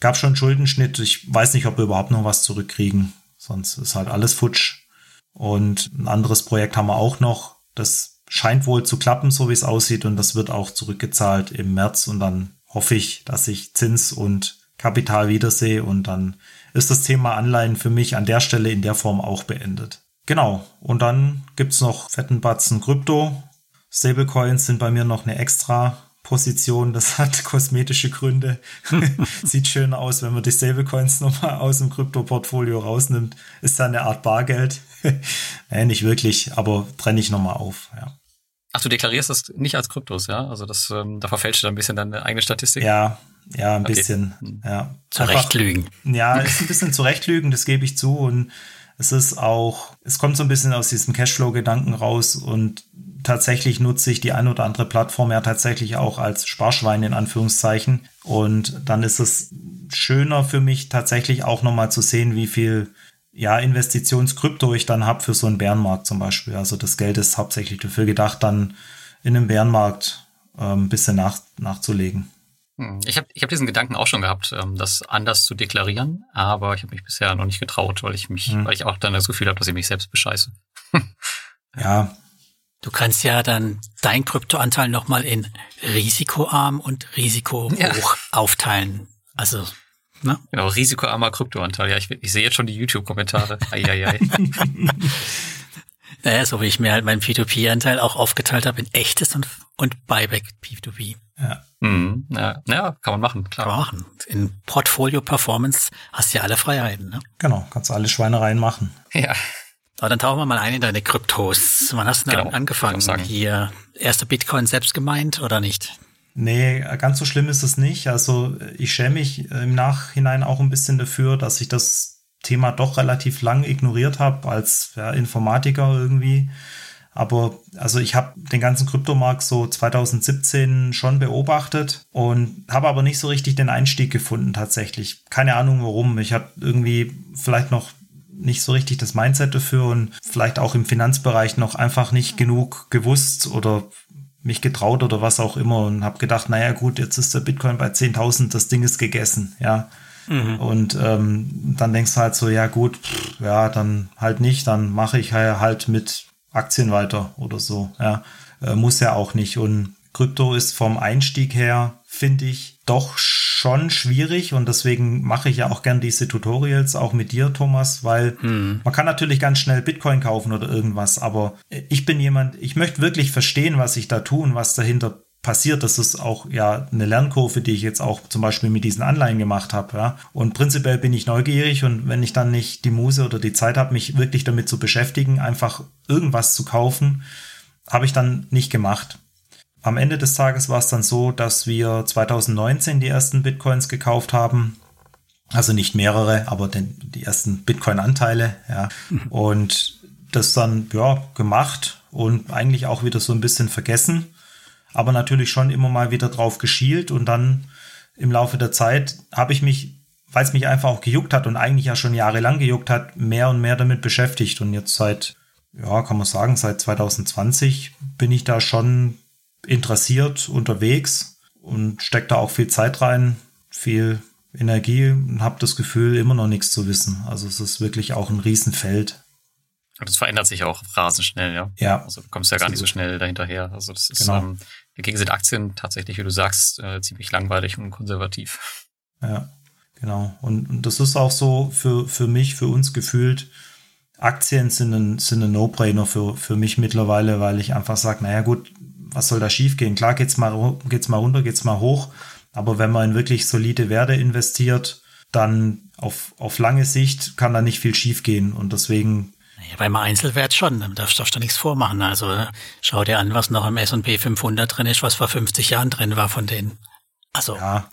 gab schon Schuldenschnitt. Ich weiß nicht, ob wir überhaupt noch was zurückkriegen, sonst ist halt alles futsch. Und ein anderes Projekt haben wir auch noch, das scheint wohl zu klappen, so wie es aussieht. Und das wird auch zurückgezahlt im März. Und dann hoffe ich, dass ich Zins und Kapital wiedersehe. Und dann ist das Thema Anleihen für mich an der Stelle in der Form auch beendet. Genau. Und dann gibt's noch fetten Batzen Krypto. Stablecoins sind bei mir noch eine extra Position. Das <laughs> hat kosmetische Gründe. <laughs> Sieht schön aus, wenn man die Stablecoins nochmal aus dem Krypto-Portfolio rausnimmt. Ist da eine Art Bargeld. <laughs> nee, nicht wirklich, aber trenne ich nochmal auf, ja. Ach, du deklarierst das nicht als Kryptos, ja? Also das, ähm, da verfälscht du ein bisschen deine eigene Statistik? Ja, ja, ein okay. bisschen, hm. ja. Zurechtlügen. Ja, ist ein bisschen zurechtlügen, das gebe ich zu und es ist auch, es kommt so ein bisschen aus diesem Cashflow-Gedanken raus und tatsächlich nutze ich die ein oder andere Plattform ja tatsächlich auch als Sparschwein in Anführungszeichen. Und dann ist es schöner für mich tatsächlich auch nochmal zu sehen, wie viel ja, Investitionskrypto ich dann habe für so einen Bärenmarkt zum Beispiel. Also das Geld ist hauptsächlich dafür gedacht, dann in einem Bärenmarkt ähm, ein bisschen nach, nachzulegen. Hm, ich habe ich hab diesen Gedanken auch schon gehabt, ähm, das anders zu deklarieren, aber ich habe mich bisher noch nicht getraut, weil ich mich, mhm. weil ich auch dann das Gefühl habe, dass ich mich selbst bescheiße. <laughs> ja. Du kannst ja dann dein Kryptoanteil nochmal in risikoarm und risikohoch ja. aufteilen. Also Ne? Genau, risikoarmer Kryptoanteil. Ja, ich, ich sehe jetzt schon die YouTube-Kommentare. <laughs> Naja, so wie ich mir halt meinen P2P-Anteil auch aufgeteilt habe in echtes und, und Buyback P2P. Ja. Mhm, ja. ja, kann man machen, klar. Kann man machen. In Portfolio Performance hast du ja alle Freiheiten, ne? Genau, kannst du alle Schweinereien machen. Ja. Aber dann tauchen wir mal ein in deine Kryptos. Wann hast du genau, angefangen? Hier erste Bitcoin selbst gemeint oder nicht? Nee, ganz so schlimm ist es nicht. Also ich schäme mich im Nachhinein auch ein bisschen dafür, dass ich das Thema doch relativ lang ignoriert habe als ja, Informatiker irgendwie. Aber also ich habe den ganzen Kryptomarkt so 2017 schon beobachtet und habe aber nicht so richtig den Einstieg gefunden tatsächlich. Keine Ahnung warum. Ich hatte irgendwie vielleicht noch nicht so richtig das Mindset dafür und vielleicht auch im Finanzbereich noch einfach nicht genug gewusst oder mich getraut oder was auch immer und habe gedacht, naja gut, jetzt ist der Bitcoin bei 10.000, das Ding ist gegessen, ja. Mhm. Und ähm, dann denkst du halt so, ja gut, pff, ja, dann halt nicht, dann mache ich halt mit Aktien weiter oder so, ja. Äh, muss ja auch nicht. Und Krypto ist vom Einstieg her, finde ich, doch schon schwierig und deswegen mache ich ja auch gern diese Tutorials, auch mit dir, Thomas, weil hm. man kann natürlich ganz schnell Bitcoin kaufen oder irgendwas, aber ich bin jemand, ich möchte wirklich verstehen, was ich da tue und was dahinter passiert. Das ist auch ja eine Lernkurve, die ich jetzt auch zum Beispiel mit diesen Anleihen gemacht habe. Ja. Und prinzipiell bin ich neugierig und wenn ich dann nicht die Muse oder die Zeit habe, mich wirklich damit zu beschäftigen, einfach irgendwas zu kaufen, habe ich dann nicht gemacht. Am Ende des Tages war es dann so, dass wir 2019 die ersten Bitcoins gekauft haben. Also nicht mehrere, aber den, die ersten Bitcoin-Anteile, ja. Mhm. Und das dann, ja, gemacht und eigentlich auch wieder so ein bisschen vergessen. Aber natürlich schon immer mal wieder drauf geschielt und dann im Laufe der Zeit habe ich mich, weil es mich einfach auch gejuckt hat und eigentlich ja schon jahrelang gejuckt hat, mehr und mehr damit beschäftigt. Und jetzt seit, ja, kann man sagen, seit 2020 bin ich da schon interessiert unterwegs und steckt da auch viel Zeit rein, viel Energie und habe das Gefühl, immer noch nichts zu wissen. Also es ist wirklich auch ein Riesenfeld. Und es verändert sich auch rasend schnell, ja. Ja. Also du kommst ja gar nicht so schnell dahinterher. Also das ist genau. ähm, dagegen sind Aktien tatsächlich, wie du sagst, äh, ziemlich langweilig und konservativ. Ja, genau. Und, und das ist auch so für, für mich, für uns gefühlt, Aktien sind ein, sind ein No-Brainer für, für mich mittlerweile, weil ich einfach sage, naja gut, was soll da schiefgehen? Klar geht's mal, geht's mal runter, geht's mal hoch. Aber wenn man in wirklich solide Werte investiert, dann auf, auf lange Sicht kann da nicht viel schiefgehen. Und deswegen ja, beim Einzelwert schon, da darfst, darfst du nichts vormachen. Also schau dir an, was noch im S&P 500 drin ist, was vor 50 Jahren drin war von denen. Also ja.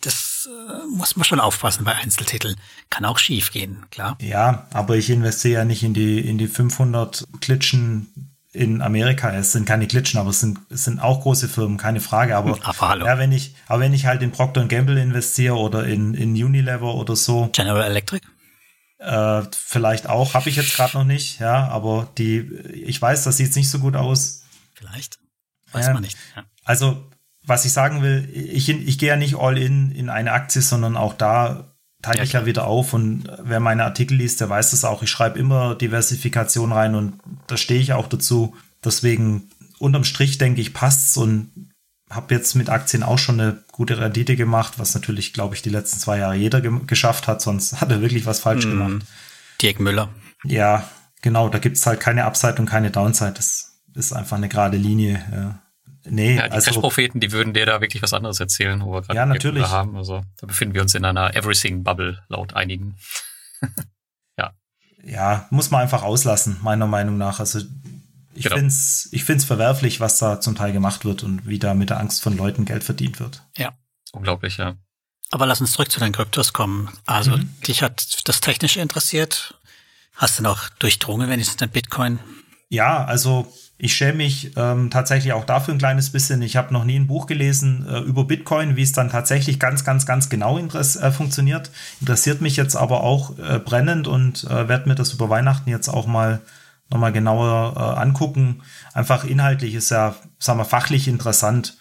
das äh, muss man schon aufpassen bei Einzeltiteln. Kann auch schief gehen, klar. Ja, aber ich investiere ja nicht in die, in die 500 Klitschen in Amerika. Es sind keine Klitschen, aber es sind, es sind auch große Firmen, keine Frage. Aber, aber, hallo. Ja, wenn ich, aber wenn ich halt in Procter Gamble investiere oder in, in Unilever oder so. General Electric? Äh, vielleicht auch, habe ich jetzt gerade noch nicht, ja, aber die, ich weiß, das sieht nicht so gut aus. Vielleicht. Weiß äh, man nicht. Ja. Also, was ich sagen will, ich, ich gehe ja nicht all in in eine Aktie, sondern auch da teile ja, ich ja wieder auf und wer meine Artikel liest, der weiß das auch. Ich schreibe immer Diversifikation rein und da stehe ich auch dazu. Deswegen unterm Strich denke ich, passt's und habe jetzt mit Aktien auch schon eine gute Rendite gemacht, was natürlich, glaube ich, die letzten zwei Jahre jeder ge geschafft hat, sonst hat er wirklich was falsch mm. gemacht. Dirk Müller. Ja, genau, da gibt's halt keine Upside und keine Downside. Das ist einfach eine gerade Linie. Ja. Nee, ja, die also, Crash-Propheten, die würden dir da wirklich was anderes erzählen, wo wir gerade ja, natürlich. haben. Also da befinden wir uns in einer Everything-Bubble, laut einigen. <laughs> ja. Ja, muss man einfach auslassen, meiner Meinung nach. Also ich genau. finde es ich find's verwerflich, was da zum Teil gemacht wird und wie da mit der Angst von Leuten Geld verdient wird. Ja. Unglaublich, ja. Aber lass uns zurück zu den Kryptos kommen. Also, mhm. dich hat das Technische interessiert. Hast du noch durchdrungen, wenn es den Bitcoin? Ja, also ich schäme mich ähm, tatsächlich auch dafür ein kleines bisschen. Ich habe noch nie ein Buch gelesen äh, über Bitcoin, wie es dann tatsächlich ganz, ganz, ganz genau interess äh, funktioniert. Interessiert mich jetzt aber auch äh, brennend und äh, werde mir das über Weihnachten jetzt auch mal nochmal genauer äh, angucken. Einfach inhaltlich ist ja, sagen wir, fachlich interessant.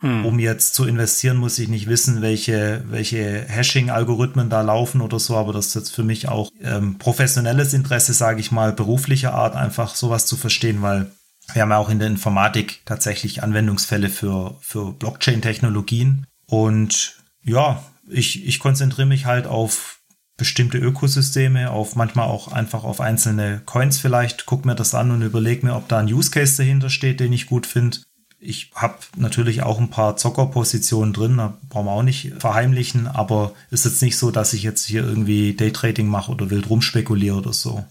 Hm. Um jetzt zu investieren, muss ich nicht wissen, welche, welche Hashing-Algorithmen da laufen oder so, aber das ist jetzt für mich auch ähm, professionelles Interesse, sage ich mal, beruflicher Art, einfach sowas zu verstehen, weil wir haben ja auch in der Informatik tatsächlich Anwendungsfälle für, für Blockchain-Technologien. Und ja, ich, ich konzentriere mich halt auf bestimmte Ökosysteme, auf manchmal auch einfach auf einzelne Coins vielleicht, guck mir das an und überlege mir, ob da ein Use Case dahinter steht, den ich gut finde. Ich habe natürlich auch ein paar Zockerpositionen drin, da brauchen wir auch nicht verheimlichen, aber ist jetzt nicht so, dass ich jetzt hier irgendwie Daytrading mache oder wild rumspekuliere oder so.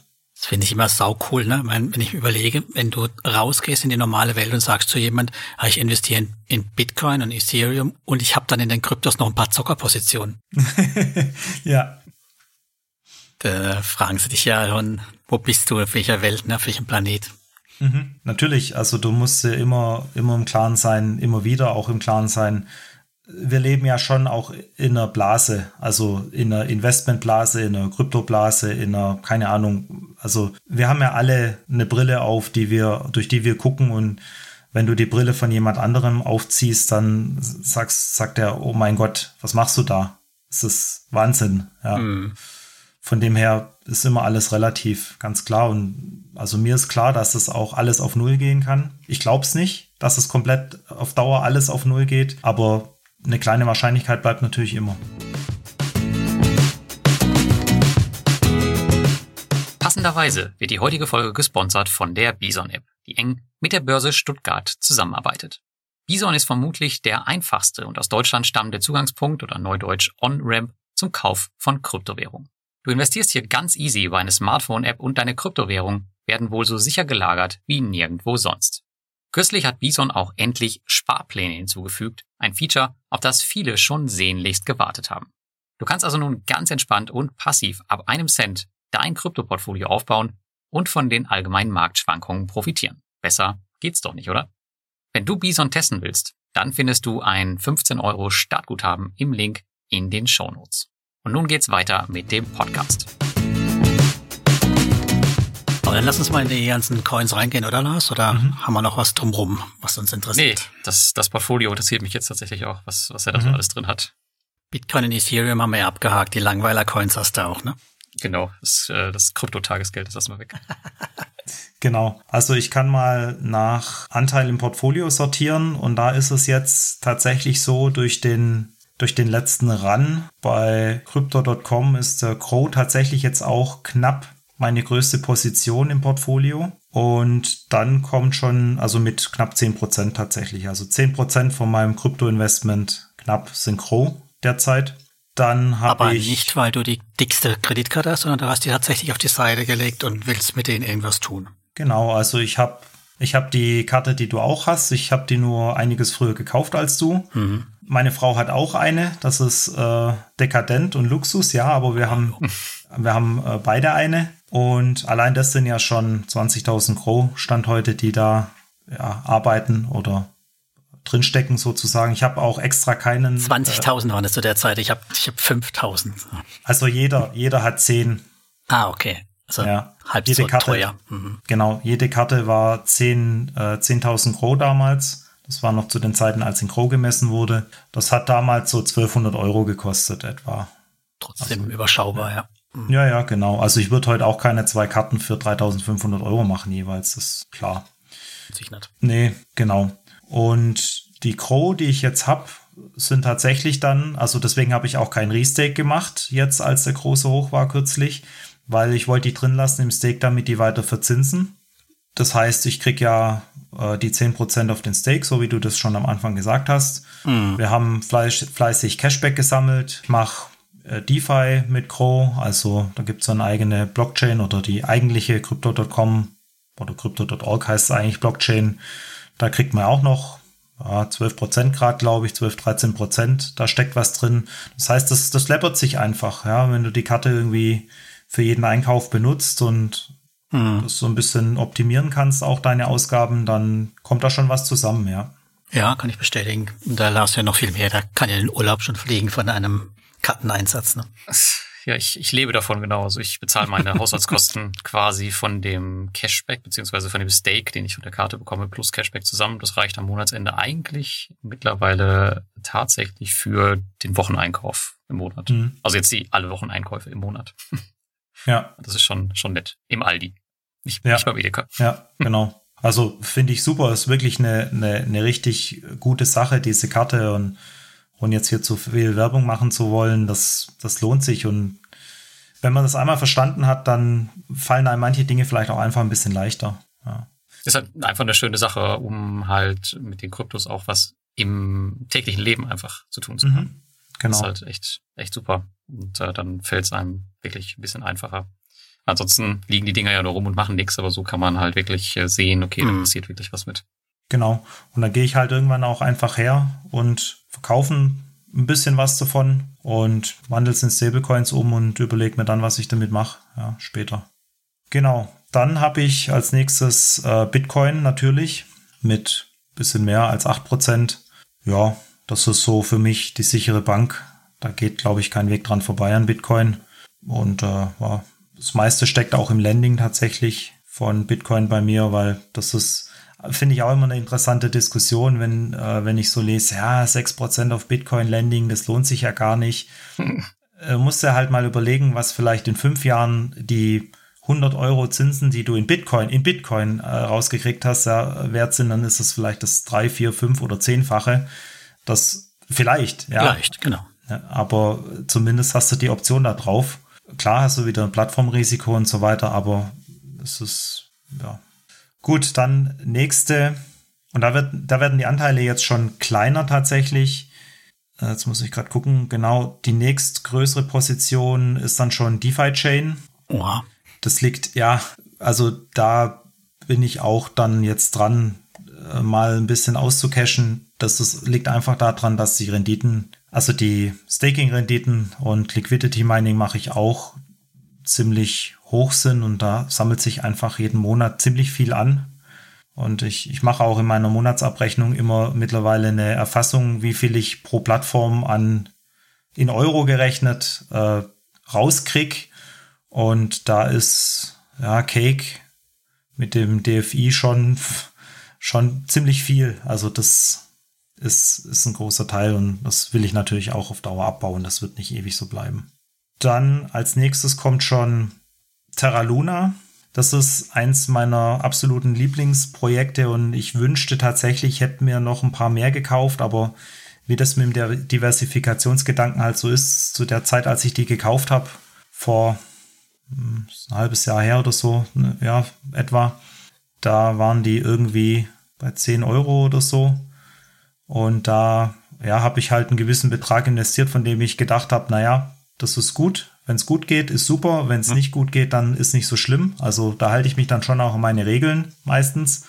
Das finde ich immer sau cool, ne? Wenn ich überlege, wenn du rausgehst in die normale Welt und sagst zu jemand, ah, ich investiere in, Bitcoin und Ethereum und ich habe dann in den Kryptos noch ein paar Zockerpositionen. <laughs> ja. Da fragen sie dich ja schon, wo bist du, auf welcher Welt, ne, auf welchem Planet? Mhm, natürlich, also du musst immer, immer im Klaren sein, immer wieder auch im Klaren sein, wir leben ja schon auch in einer Blase, also in einer Investmentblase, in einer Kryptoblase, in einer, keine Ahnung, also wir haben ja alle eine Brille auf, die wir, durch die wir gucken und wenn du die Brille von jemand anderem aufziehst, dann sagst, sagt er, oh mein Gott, was machst du da? Das ist Wahnsinn, ja. Mhm. Von dem her ist immer alles relativ, ganz klar. Und also mir ist klar, dass das auch alles auf Null gehen kann. Ich glaube es nicht, dass es komplett auf Dauer alles auf Null geht, aber eine kleine Wahrscheinlichkeit bleibt natürlich immer. Passenderweise wird die heutige Folge gesponsert von der Bison App, die eng mit der Börse Stuttgart zusammenarbeitet. Bison ist vermutlich der einfachste und aus Deutschland stammende Zugangspunkt oder neudeutsch On-Ramp zum Kauf von Kryptowährung. Du investierst hier ganz easy über eine Smartphone-App und deine Kryptowährung werden wohl so sicher gelagert wie nirgendwo sonst. Kürzlich hat Bison auch endlich Sparpläne hinzugefügt, ein Feature, auf das viele schon sehnlichst gewartet haben. Du kannst also nun ganz entspannt und passiv ab einem Cent dein Kryptoportfolio aufbauen und von den allgemeinen Marktschwankungen profitieren. Besser geht's doch nicht, oder? Wenn du Bison testen willst, dann findest du ein 15 Euro Startguthaben im Link in den Show Notes. Und nun geht's weiter mit dem Podcast. Dann lass uns mal in die ganzen Coins reingehen, oder Lars? Oder mhm. haben wir noch was drumrum, was uns interessiert? Nee, das, das Portfolio interessiert mich jetzt tatsächlich auch, was, was er da so mhm. alles drin hat. Bitcoin und Ethereum haben wir ja abgehakt. Die Langweiler-Coins hast du auch, ne? Genau, das, äh, das Krypto-Tagesgeld ist erstmal weg. <laughs> Genau. Also ich kann mal nach Anteil im Portfolio sortieren und da ist es jetzt tatsächlich so, durch den, durch den letzten Run bei Crypto.com ist der Crow tatsächlich jetzt auch knapp meine größte Position im Portfolio. Und dann kommt schon, also mit knapp 10% tatsächlich, also 10% von meinem Krypto-Investment, knapp synchro derzeit. Dann habe ich. Aber nicht, weil du die dickste Kreditkarte hast, sondern du hast die tatsächlich auf die Seite gelegt und willst mit denen irgendwas tun. Genau, also ich habe ich hab die Karte, die du auch hast. Ich habe die nur einiges früher gekauft als du. Mhm. Meine Frau hat auch eine. Das ist äh, dekadent und Luxus, ja, aber wir haben, <laughs> wir haben äh, beide eine. Und allein das sind ja schon 20.000 Gro Stand heute, die da ja, arbeiten oder drinstecken sozusagen. Ich habe auch extra keinen. 20.000 äh, waren es zu der Zeit. Ich habe ich hab 5.000. Also jeder, jeder hat 10. Ah, okay. Also ja, halb jede so Karte, teuer. Mhm. Genau, jede Karte war 10, äh, 10.000 Gro damals. Das war noch zu den Zeiten, als in Gro gemessen wurde. Das hat damals so 1200 Euro gekostet etwa. Trotzdem also, überschaubar, ja. Ja, ja, genau. Also ich würde heute auch keine zwei Karten für 3500 Euro machen jeweils, das ist klar. Sich nicht. Nee, genau. Und die Crow, die ich jetzt habe, sind tatsächlich dann, also deswegen habe ich auch kein Restake gemacht, jetzt als der große hoch war kürzlich, weil ich wollte die drin lassen im Steak, damit die weiter verzinsen. Das heißt, ich kriege ja äh, die 10% auf den Steak, so wie du das schon am Anfang gesagt hast. Mhm. Wir haben fleiß, fleißig Cashback gesammelt. Ich mache DeFi mit Crow, also da gibt es eine eigene Blockchain oder die eigentliche Crypto.com oder Crypto.org heißt es eigentlich Blockchain da kriegt man auch noch ja, 12 Prozent Grad, glaube ich, 12, 13 Prozent. Da steckt was drin. Das heißt, das, das läppert sich einfach, ja, wenn du die Karte irgendwie für jeden Einkauf benutzt und mhm. das so ein bisschen optimieren kannst, auch deine Ausgaben, dann kommt da schon was zusammen, ja. Ja, kann ich bestätigen. Da lasst ja noch viel mehr. Da kann ja den Urlaub schon fliegen von einem Karteneinsatz. Ne? Ja, ich, ich lebe davon genau. Also ich bezahle meine <laughs> Haushaltskosten quasi von dem Cashback beziehungsweise von dem Stake, den ich von der Karte bekomme, plus Cashback zusammen. Das reicht am Monatsende eigentlich mittlerweile tatsächlich für den Wocheneinkauf im Monat. Mhm. Also jetzt die alle Wocheneinkäufe im Monat. <laughs> Ja. <laughs> Das ist schon, schon nett. Im Aldi. Nicht, ja. nicht beim Edeka. Ja, genau. Also finde ich super. Ist wirklich eine, eine, eine richtig gute Sache, diese Karte und und jetzt hier zu viel Werbung machen zu wollen, das, das lohnt sich. Und wenn man das einmal verstanden hat, dann fallen einem manche Dinge vielleicht auch einfach ein bisschen leichter. Ja. Ist halt einfach eine schöne Sache, um halt mit den Kryptos auch was im täglichen Leben einfach zu tun zu haben. Mhm, genau. Das ist halt echt, echt super. Und äh, dann fällt es einem wirklich ein bisschen einfacher. Ansonsten liegen die Dinger ja nur rum und machen nichts, aber so kann man halt wirklich äh, sehen, okay, mhm. da passiert wirklich was mit. Genau. Und dann gehe ich halt irgendwann auch einfach her und verkaufen ein bisschen was davon und wandle es in Stablecoins um und überlege mir dann, was ich damit mache, ja, später. Genau. Dann habe ich als nächstes äh, Bitcoin natürlich mit bisschen mehr als 8%. Ja, das ist so für mich die sichere Bank. Da geht, glaube ich, kein Weg dran vorbei an Bitcoin. Und äh, ja, das meiste steckt auch im Landing tatsächlich von Bitcoin bei mir, weil das ist finde ich auch immer eine interessante Diskussion, wenn, äh, wenn ich so lese, ja, 6% auf Bitcoin-Landing, das lohnt sich ja gar nicht. Hm. Äh, musst du halt mal überlegen, was vielleicht in fünf Jahren die 100 Euro Zinsen, die du in Bitcoin, in Bitcoin äh, rausgekriegt hast, ja, wert sind, dann ist es vielleicht das drei, vier, fünf oder zehnfache. Das vielleicht, ja. Vielleicht, genau. Ja, aber zumindest hast du die Option da drauf. Klar hast du wieder ein Plattformrisiko und so weiter, aber es ist, ja, Gut, dann nächste. Und da, wird, da werden die Anteile jetzt schon kleiner tatsächlich. Äh, jetzt muss ich gerade gucken. Genau, die nächstgrößere Position ist dann schon DeFi-Chain. Oha. Das liegt, ja, also da bin ich auch dann jetzt dran, äh, mal ein bisschen auszucachen. Das ist, liegt einfach daran, dass die Renditen, also die Staking-Renditen und Liquidity Mining mache ich auch ziemlich hoch sind und da sammelt sich einfach jeden Monat ziemlich viel an. Und ich, ich mache auch in meiner Monatsabrechnung immer mittlerweile eine Erfassung, wie viel ich pro Plattform an in Euro gerechnet äh, rauskrieg. Und da ist ja Cake mit dem DFI schon, schon ziemlich viel. Also das ist, ist ein großer Teil und das will ich natürlich auch auf Dauer abbauen. Das wird nicht ewig so bleiben. Dann als nächstes kommt schon Terra Luna. Das ist eins meiner absoluten Lieblingsprojekte und ich wünschte tatsächlich, ich hätte mir noch ein paar mehr gekauft, aber wie das mit dem Diversifikationsgedanken halt so ist, zu der Zeit, als ich die gekauft habe, vor hm, ein halbes Jahr her oder so, ne, ja, etwa, da waren die irgendwie bei 10 Euro oder so. Und da ja, habe ich halt einen gewissen Betrag investiert, von dem ich gedacht habe, naja, das ist gut. Wenn es gut geht, ist super. Wenn es mhm. nicht gut geht, dann ist nicht so schlimm. Also da halte ich mich dann schon auch an meine Regeln meistens.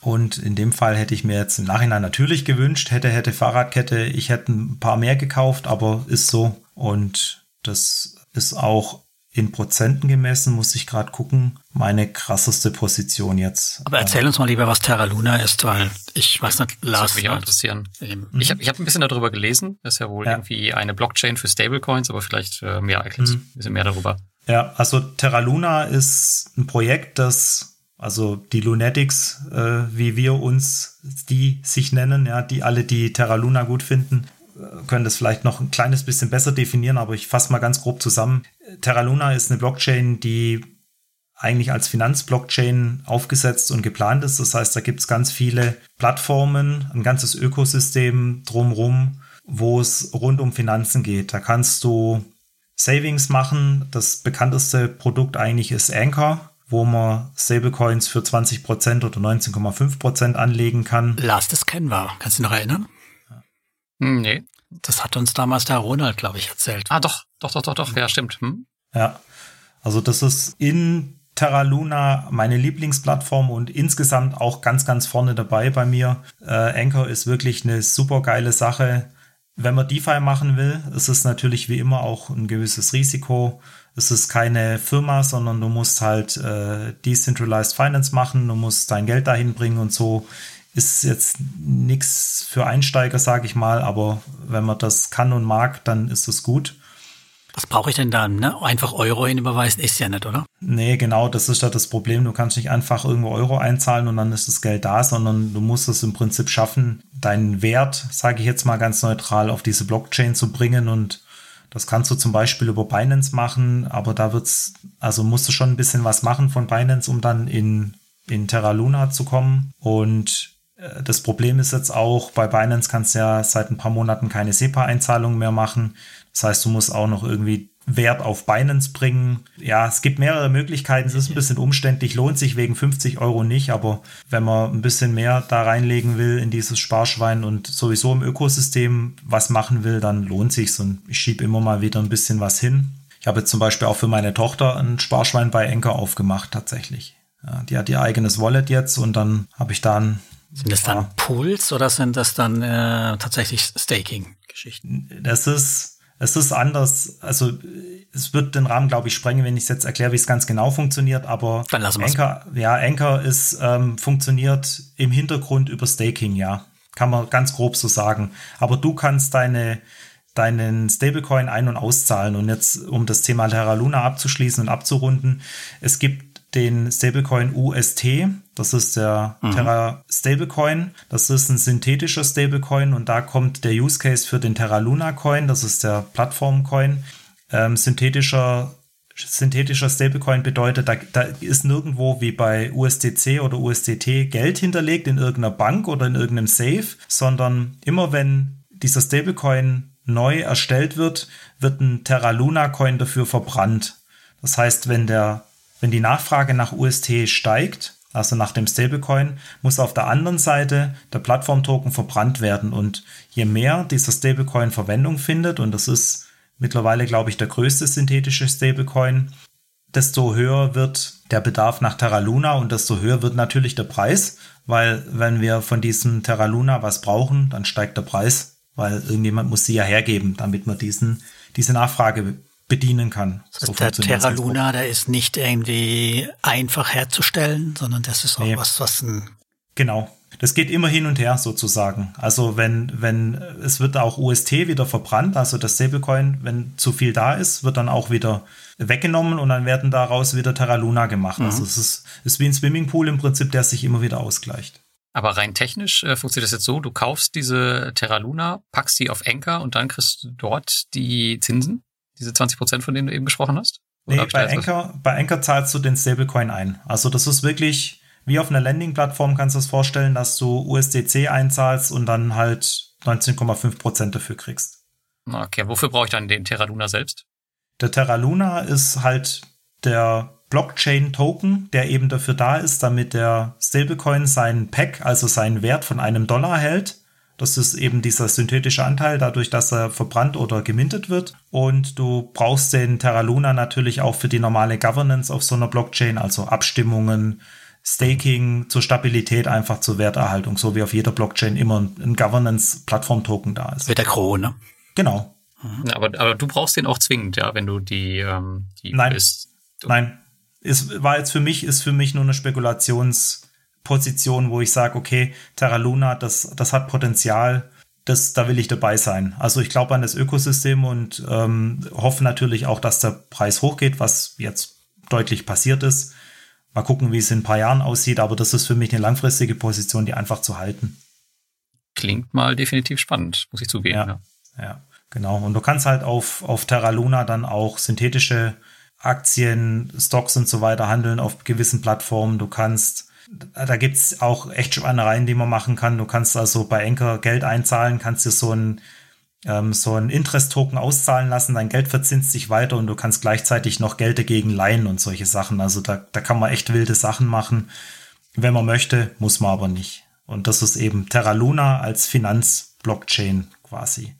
Und in dem Fall hätte ich mir jetzt im Nachhinein natürlich gewünscht, hätte, hätte Fahrradkette, ich hätte ein paar mehr gekauft, aber ist so. Und das ist auch in Prozenten gemessen, muss ich gerade gucken, meine krasseste Position jetzt. Aber erzähl uns mal lieber, was Terra Luna ist, weil ich weiß nicht, Lars. Das würde mich auch interessieren. Mhm. Ich habe ich hab ein bisschen darüber gelesen. Das ist ja wohl ja. irgendwie eine Blockchain für Stablecoins, aber vielleicht äh, mehr erklärst mhm. ein bisschen mehr darüber. Ja, also Terra Luna ist ein Projekt, das also die Lunatics, äh, wie wir uns die sich nennen, ja, die alle die Terra Luna gut finden, äh, können das vielleicht noch ein kleines bisschen besser definieren, aber ich fasse mal ganz grob zusammen. Terra Luna ist eine Blockchain, die eigentlich als Finanzblockchain aufgesetzt und geplant ist. Das heißt, da gibt es ganz viele Plattformen, ein ganzes Ökosystem drumherum, wo es rund um Finanzen geht. Da kannst du Savings machen. Das bekannteste Produkt eigentlich ist Anchor wo man Stablecoins für 20% oder 19,5% anlegen kann. Last kennen wir. Kannst du dich noch erinnern? Hm, nee. Das hat uns damals der Ronald, glaube ich, erzählt. Ah, doch, doch, doch, doch, doch, ja, stimmt. Hm? Ja, also das ist in Terra Luna meine Lieblingsplattform und insgesamt auch ganz, ganz vorne dabei bei mir. Äh, Anchor ist wirklich eine super geile Sache. Wenn man DeFi machen will, ist es natürlich wie immer auch ein gewisses Risiko es ist keine Firma, sondern du musst halt äh, Decentralized Finance machen, du musst dein Geld dahin bringen und so ist jetzt nichts für Einsteiger, sage ich mal, aber wenn man das kann und mag, dann ist es gut. Was brauche ich denn dann? Ne? Einfach Euro hinüberweisen ist ja nicht, oder? Nee, genau, das ist ja das Problem. Du kannst nicht einfach irgendwo Euro einzahlen und dann ist das Geld da, sondern du musst es im Prinzip schaffen, deinen Wert, sage ich jetzt mal ganz neutral, auf diese Blockchain zu bringen und das kannst du zum Beispiel über Binance machen, aber da wird's, also musst du schon ein bisschen was machen von Binance, um dann in, in Terra Luna zu kommen. Und das Problem ist jetzt auch, bei Binance kannst du ja seit ein paar Monaten keine SEPA-Einzahlungen mehr machen. Das heißt, du musst auch noch irgendwie Wert auf Binance bringen. Ja, es gibt mehrere Möglichkeiten. Es ist ein bisschen umständlich, lohnt sich wegen 50 Euro nicht, aber wenn man ein bisschen mehr da reinlegen will in dieses Sparschwein und sowieso im Ökosystem was machen will, dann lohnt sich's und ich schiebe immer mal wieder ein bisschen was hin. Ich habe jetzt zum Beispiel auch für meine Tochter ein Sparschwein bei Enker aufgemacht, tatsächlich. Ja, die hat ihr eigenes Wallet jetzt und dann habe ich da ein sind das dann Pools oder sind das dann äh, tatsächlich Staking-Geschichten? Das ist es ist anders, also es wird den Rahmen, glaube ich, sprengen, wenn ich es jetzt erkläre, wie es ganz genau funktioniert, aber Dann lassen Anchor, ja, Anchor ist, ähm, funktioniert im Hintergrund über Staking, ja. Kann man ganz grob so sagen. Aber du kannst deine, deinen Stablecoin ein- und auszahlen. Und jetzt, um das Thema Terra Luna abzuschließen und abzurunden, es gibt den Stablecoin UST. Das ist der mhm. Terra Stablecoin. Das ist ein synthetischer Stablecoin und da kommt der Use Case für den Terra Luna Coin. Das ist der Plattformcoin. Ähm, synthetischer synthetischer Stablecoin bedeutet, da, da ist nirgendwo wie bei USDC oder USDT Geld hinterlegt in irgendeiner Bank oder in irgendeinem Safe, sondern immer wenn dieser Stablecoin neu erstellt wird, wird ein Terra Luna Coin dafür verbrannt. Das heißt, wenn der wenn die Nachfrage nach UST steigt, also nach dem Stablecoin, muss auf der anderen Seite der Plattformtoken verbrannt werden. Und je mehr dieser Stablecoin Verwendung findet, und das ist mittlerweile, glaube ich, der größte synthetische Stablecoin, desto höher wird der Bedarf nach Terra Luna und desto höher wird natürlich der Preis, weil wenn wir von diesem Terra Luna was brauchen, dann steigt der Preis, weil irgendjemand muss sie ja hergeben, damit man diesen, diese Nachfrage bedienen kann. So der Terra Luna, der ist nicht irgendwie einfach herzustellen, sondern das ist auch nee. was, was ein Genau. Das geht immer hin und her sozusagen. Also wenn, wenn, es wird auch UST wieder verbrannt, also das Stablecoin, wenn zu viel da ist, wird dann auch wieder weggenommen und dann werden daraus wieder Terra Luna gemacht. Mhm. Also es ist, ist wie ein Swimmingpool im Prinzip, der sich immer wieder ausgleicht. Aber rein technisch äh, funktioniert das jetzt so, du kaufst diese Terra Luna, packst die auf Anchor und dann kriegst du dort die Zinsen? Diese 20 Prozent, von denen du eben gesprochen hast? Oder nee, bei Anchor, bei Anchor zahlst du den Stablecoin ein. Also das ist wirklich wie auf einer Landing-Plattform kannst du es vorstellen, dass du USDC einzahlst und dann halt 19,5 Prozent dafür kriegst. Okay, wofür brauche ich dann den Terra Luna selbst? Der Terra Luna ist halt der Blockchain-Token, der eben dafür da ist, damit der Stablecoin seinen Pack, also seinen Wert von einem Dollar hält Das ist eben dieser synthetische Anteil, dadurch, dass er verbrannt oder gemintet wird. Und du brauchst den Terra Luna natürlich auch für die normale Governance auf so einer Blockchain, also Abstimmungen, Staking zur Stabilität einfach zur Werterhaltung, so wie auf jeder Blockchain immer ein Governance-Plattform-Token da ist. Wie der Crow, ne? Genau. Ja, aber, aber du brauchst den auch zwingend, ja, wenn du die, ähm, die Nein. bist. Nein. Es war jetzt für mich, ist für mich nur eine Spekulationsposition, wo ich sage, okay, Terra Luna, das, das hat Potenzial, das, da will ich dabei sein. Also ich glaube an das Ökosystem und ähm, hoffe natürlich auch, dass der Preis hochgeht, was jetzt deutlich passiert ist. Mal gucken, wie es in ein paar Jahren aussieht, aber das ist für mich eine langfristige Position, die einfach zu halten. Klingt mal definitiv spannend, muss ich zugeben. Ja, ja genau. Und du kannst halt auf, auf Terra Luna dann auch synthetische Aktien, Stocks und so weiter handeln auf gewissen Plattformen. Du kannst, da gibt's auch echt Schweinereien, die man machen kann. Du kannst also bei Enker Geld einzahlen, kannst dir so ein ähm, so ein Interest-Token auszahlen lassen, dein Geld verzinst sich weiter und du kannst gleichzeitig noch Geld dagegen leihen und solche Sachen. Also da, da kann man echt wilde Sachen machen. Wenn man möchte, muss man aber nicht. Und das ist eben Terra Luna als Finanz-Blockchain quasi.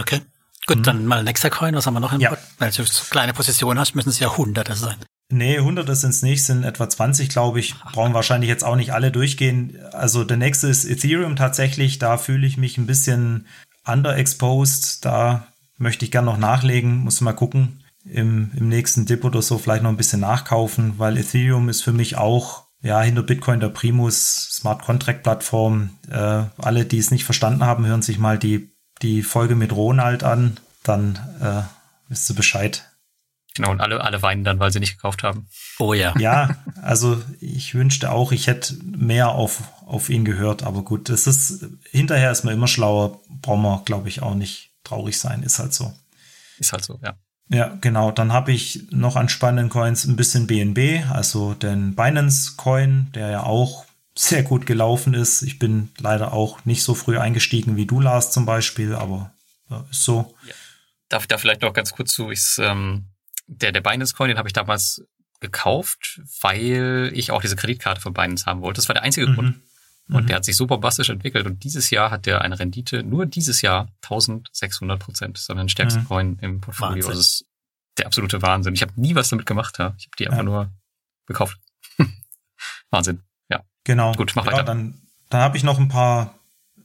Okay. Gut, mhm. dann mal nächster Coin. Was haben wir noch im ja. Pod? Weil du so kleine Position hast, müssen es ja Hunderte sein. Nee, Hunderte sind es nicht, sind etwa 20, glaube ich. Brauchen wahrscheinlich jetzt auch nicht alle durchgehen. Also der nächste ist Ethereum tatsächlich. Da fühle ich mich ein bisschen underexposed. Da möchte ich gern noch nachlegen. Muss mal gucken. Im, im nächsten Dip oder so vielleicht noch ein bisschen nachkaufen, weil Ethereum ist für mich auch ja, hinter Bitcoin der Primus, Smart Contract Plattform. Äh, alle, die es nicht verstanden haben, hören sich mal die die Folge mit Ronald an, dann äh, wisst ihr Bescheid. Genau, und alle, alle weinen dann, weil sie nicht gekauft haben. Oh ja. Ja, also ich wünschte auch, ich hätte mehr auf, auf ihn gehört, aber gut, das ist, hinterher ist man immer schlauer, brauchen wir, glaube ich, auch nicht traurig sein, ist halt so. Ist halt so, ja. Ja, genau. Dann habe ich noch an spannenden Coins ein bisschen BNB, also den Binance Coin, der ja auch sehr gut gelaufen ist. Ich bin leider auch nicht so früh eingestiegen wie du, Lars, zum Beispiel, aber ja, ist so. Ja. Darf ich da vielleicht noch ganz kurz zu? Ich, ähm, der, der Binance Coin, den habe ich damals gekauft, weil ich auch diese Kreditkarte von Binance haben wollte. Das war der einzige mhm. Grund. Und mhm. der hat sich so bombastisch entwickelt und dieses Jahr hat der eine Rendite, nur dieses Jahr 1600 Prozent. Das ist mein stärkster mhm. Coin im Portfolio. Das ist der absolute Wahnsinn. Ich habe nie was damit gemacht. Ja. Ich habe die einfach ja. nur gekauft. <laughs> Wahnsinn. Genau. Gut, mach ja, weiter. Dann, dann habe ich noch ein paar